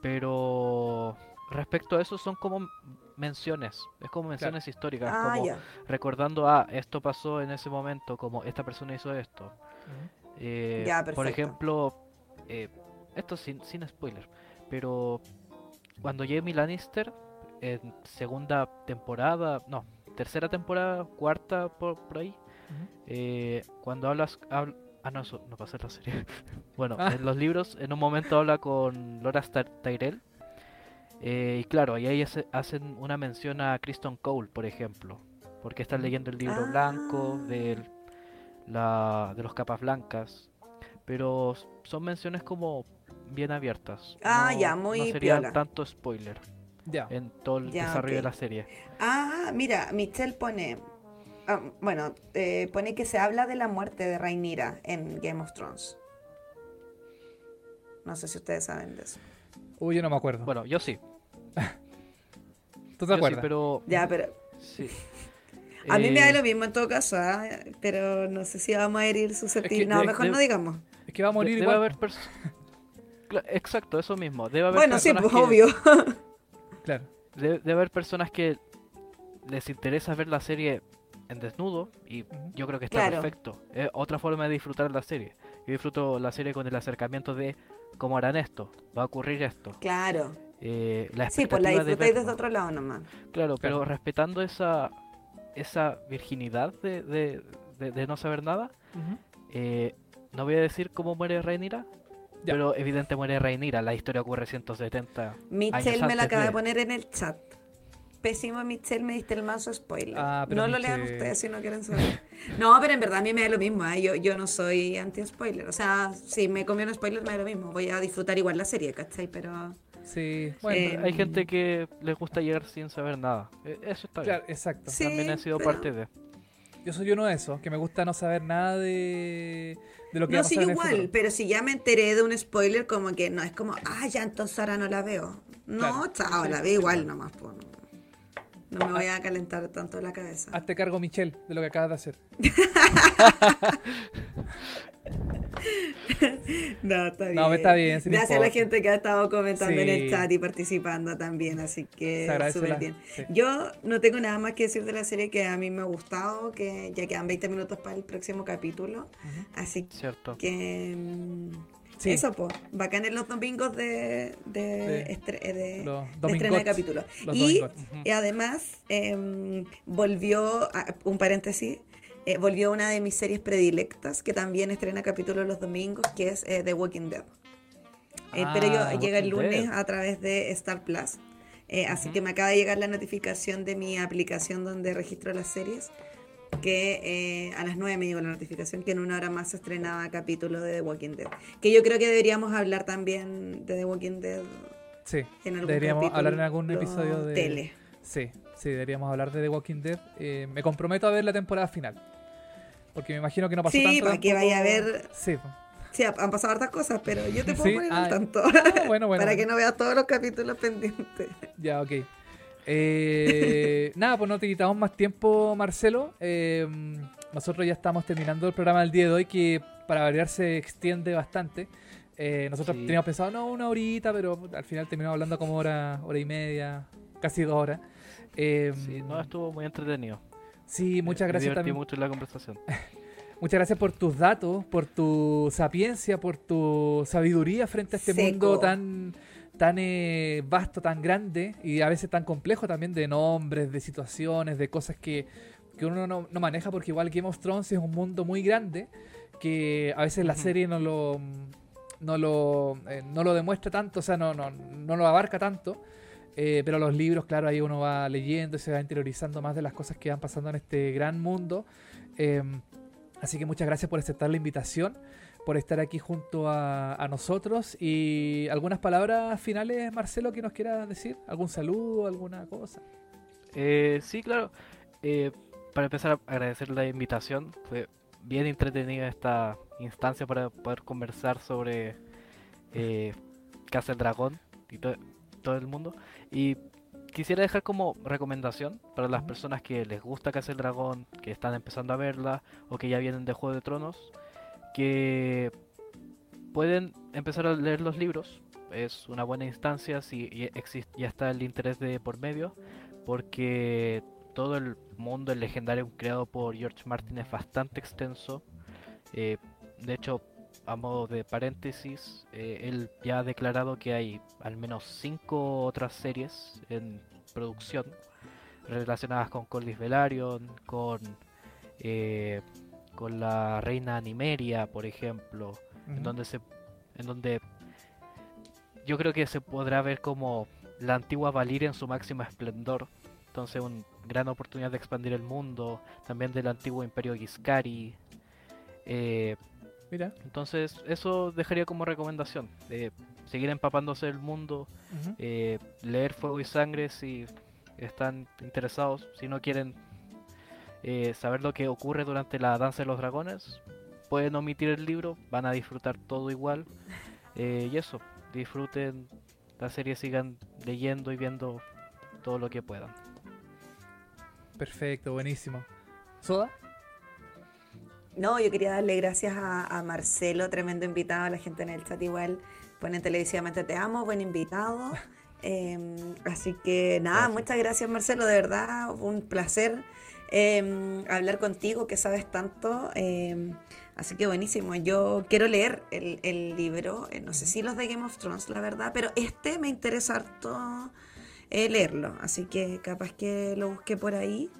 Pero respecto a eso son como menciones, es como menciones históricas, ah, como recordando, ah, esto pasó en ese momento, como esta persona hizo esto. Eh, Ya, por ejemplo, eh, esto sin, sin spoiler, pero cuando Jamie Lannister en segunda temporada, no, tercera temporada, cuarta por, por ahí, eh, cuando hablas, habl- ah no, eso no pasa en la serie. bueno, Ah. en los libros en un momento habla con Laura Tyrell. eh, y claro, ahí hace- hacen una mención a Kristen Cole, por ejemplo, porque están Ujú. leyendo el libro blanco Ah. del la, de los capas blancas, pero son menciones como bien abiertas. Ah, no- ya, muy No serían piola. tanto spoiler En todo el desarrollo de la serie. Ah, mira, Michelle pone ah, bueno, eh, pone que se habla de la muerte de Rhaenyra en Game of Thrones. No sé si ustedes saben de eso. Uy, yo no me acuerdo. Bueno, yo sí. ¿Tú te yo sí, acuerdas? pero Ya, pero sí. a mí me da Eh, lo mismo en todo caso, ¿ah? pero no sé si vamos a herir susceptibles. Es que no, de- mejor de- no digamos. Es que va a morir debe igual. haber Exacto, eso mismo. Debe haber Bueno, sí, pues que- obvio. Claro. Debe, debe haber personas que les interesa ver la serie en desnudo y yo creo que está Claro. perfecto. Es otra forma de disfrutar la serie. Yo disfruto la serie con el acercamiento de cómo harán esto, va a ocurrir esto. Claro. Eh, la Sí, pues la expectativa de disfrutáis desde otro lado nomás. Claro, pero Claro. respetando esa esa virginidad de, de, de- de no saber nada, eh, no voy a decir cómo muere Rhaenyra, Ya. pero evidente muere Rhaenyra. La historia ocurre 170 Michelle me la acaba de de- poner en el chat. Pésimo, Michelle, me diste el mazo spoiler. Ah, no lo lean ustedes si no quieren saber. No, pero en verdad a mí me da lo mismo. ¿eh? Yo, yo no soy anti-spoiler. O sea, si me comí un spoiler me da lo mismo. Voy a disfrutar igual la serie, ¿cachai? Pero Sí, bueno. Eh, Hay gente que les gusta llegar sin saber nada. Eh, Eso está bien. claro, exacto. Sí, También he sido pero- parte de. Yo soy uno de esos, que me gusta no saber nada de, de lo que va no, a sí, pasar en el igual. Pero si ya me enteré de un spoiler, como que no es como, ah, ya entonces ahora no la veo. No, Claro. chao, Sí, la sí, veo igual nomás. pues, no. No me voy a calentar tanto la cabeza. Hazte cargo, Michelle, de lo que acabas de hacer. No, está bien. No, está bien, Gracias a la gente que ha estado comentando en el chat y participando también, así que súper bien. sí. Yo no tengo nada más que decir de la serie que a mí me ha gustado, que ya quedan 20 minutos para el próximo capítulo, así Cierto. que... mm, Sí. Eso, pues, bacán en los domingos de, de, estre- eh, de- los de estreno de domingots. capítulo. Los Y, y además em, volvió, a- un paréntesis, eh, volvió una de mis series predilectas que también estrena capítulos los domingos, que es eh, The Walking Dead. Eh, pero Ah, yo llega el lunes Dead. a través de Star Plus. Eh, así que me acaba de llegar la notificación de mi aplicación donde registro las series. Que eh, a las 9 me llegó la notificación que en una hora más se estrenaba capítulo de The Walking Dead. Que yo creo que deberíamos hablar también de The Walking Dead Sí, en algún deberíamos capítulo hablar en algún episodio de tele. Sí, sí, deberíamos hablar de The Walking Dead. Eh, me comprometo a ver la temporada final. Porque me imagino que no pasó Sí, tanto. para que vaya a ver- Sí. Sí, ha- han pasado hartas cosas, pero yo te puedo Sí, poner al tanto. Ah, bueno, bueno. para que no veas todos los capítulos pendientes. Ya, ok. Eh, nada, pues no te quitamos más tiempo, Marcelo. Eh, nosotros ya estamos terminando el programa del día de hoy, que para variar se extiende bastante. Eh, nosotros Sí. teníamos pensado, no, una horita, pero al final terminamos hablando como hora, hora y media, casi dos horas. Eh, Sí, no, estuvo muy entretenido. sí, muchas Me gracias divertí también. mucho en la conversación. Muchas gracias por tus datos, por tu sapiencia, por tu sabiduría frente a este Seco. mundo tan tan eh, vasto, tan grande y a veces tan complejo también de nombres, de situaciones, de cosas que, que uno no, no maneja porque igual Game of Thrones es un mundo muy grande que a veces la serie no lo no lo, eh, no lo demuestra tanto, o sea, no, no, no lo abarca tanto. eh, pero los libros, claro, ahí uno va leyendo y se va interiorizando más de las cosas que van pasando en este gran mundo. Em, Así que muchas gracias por aceptar la invitación, por estar aquí junto a, a nosotros. Y algunas palabras finales, Marcelo, que nos quieras decir. ¿Algún saludo, alguna cosa? Eh, sí, claro. Eh, para empezar, a agradecer la invitación. Fue bien entretenida esta instancia para poder conversar sobre eh, Casa del Dragón y to- todo el mundo. Y quisiera dejar como recomendación para las personas que les gusta Casa del Dragón, que están empezando a verla o que ya vienen de Juego de Tronos, que pueden empezar a leer los libros. Es una buena instancia si ya está el interés de por medio, porque todo el mundo, el legendario creado por George Martin es bastante extenso. Eh, de hecho, a modo de paréntesis, eh, él ya ha declarado que hay al menos cinco otras series en producción relacionadas con Corlys Velaryon, con, eh, con la reina Nimeria, por ejemplo, en donde se en donde yo creo que se podrá ver como la antigua Valyria en su máximo esplendor. Entonces una gran oportunidad de expandir el mundo también del antiguo imperio Giscari. Eh, Mira. entonces eso dejaría como recomendación eh, seguir empapándose del mundo eh, leer Fuego y Sangre si están interesados si no quieren eh, saber lo que ocurre durante la danza de los dragones. Pueden omitir el libro, van a disfrutar todo igual. Eh, y eso, disfruten la serie, sigan leyendo y viendo todo lo que puedan. Perfecto, buenísimo. ¿Soda? No, yo quería darle gracias a, a Marcelo, tremendo invitado, a la gente en el chat igual. Ponen televisivamente te amo, buen invitado. Em, así que nada, Gracias. muchas gracias Marcelo, de verdad, un placer em, hablar contigo, que sabes tanto. em, así que buenísimo, yo quiero leer el, el libro, eh, no sé si los de Game of Thrones, la verdad, pero este me interesa harto eh, leerlo, así que capaz que lo busqué por ahí.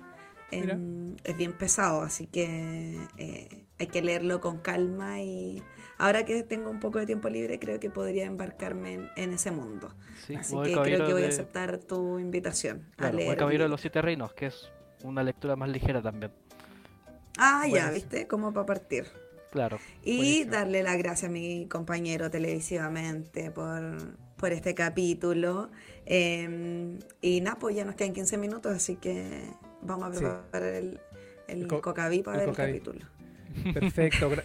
Em, es bien pesado, así que eh, hay que leerlo con calma y ahora que tengo un poco de tiempo libre creo que podría embarcarme en, en ese mundo. Sí, así que creo que voy a aceptar tu invitación a claro, leer. el Caballero de los Siete Reinos, que es una lectura más ligera también. Ah, ya. ¿viste? Como para partir. Claro. Y Buenísimo. darle las gracias a mi compañero televisivamente por, por este capítulo. Eh, y nada, pues ya nos quedan 15 minutos, así que vamos a Sí. preparar el, el, El co- cocaví para el ver el cocaví. capítulo. Perfecto. gra-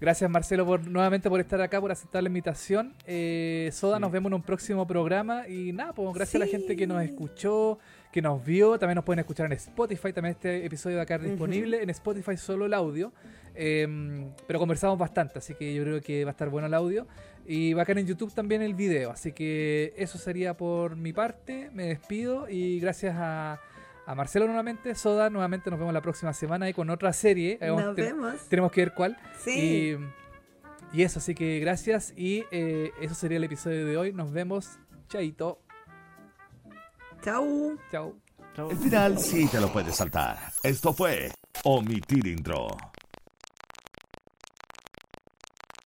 Gracias Marcelo por nuevamente por estar acá, por aceptar la invitación. Eh, Soda, Sí. nos vemos en un próximo programa. Y nada, pues gracias a la gente que nos escuchó, que nos vio. También nos pueden escuchar en Spotify. También este episodio va a quedar disponible. En Spotify solo el audio. Eh, pero conversamos bastante, así que yo creo que va a estar bueno el audio. Y va a quedar en YouTube también el video. Así que eso sería por mi parte. Me despido y gracias a, a Marcelo nuevamente. Soda, nuevamente nos vemos la próxima semana y con otra serie. Nos te- vemos. tenemos que ver cuál. Sí. Y, y eso, así que gracias. Y eh, eso sería el episodio de hoy. Nos vemos. Chaito. Chau. Chao. Chao. El final sí te lo puedes saltar. Esto fue Omitir Intro.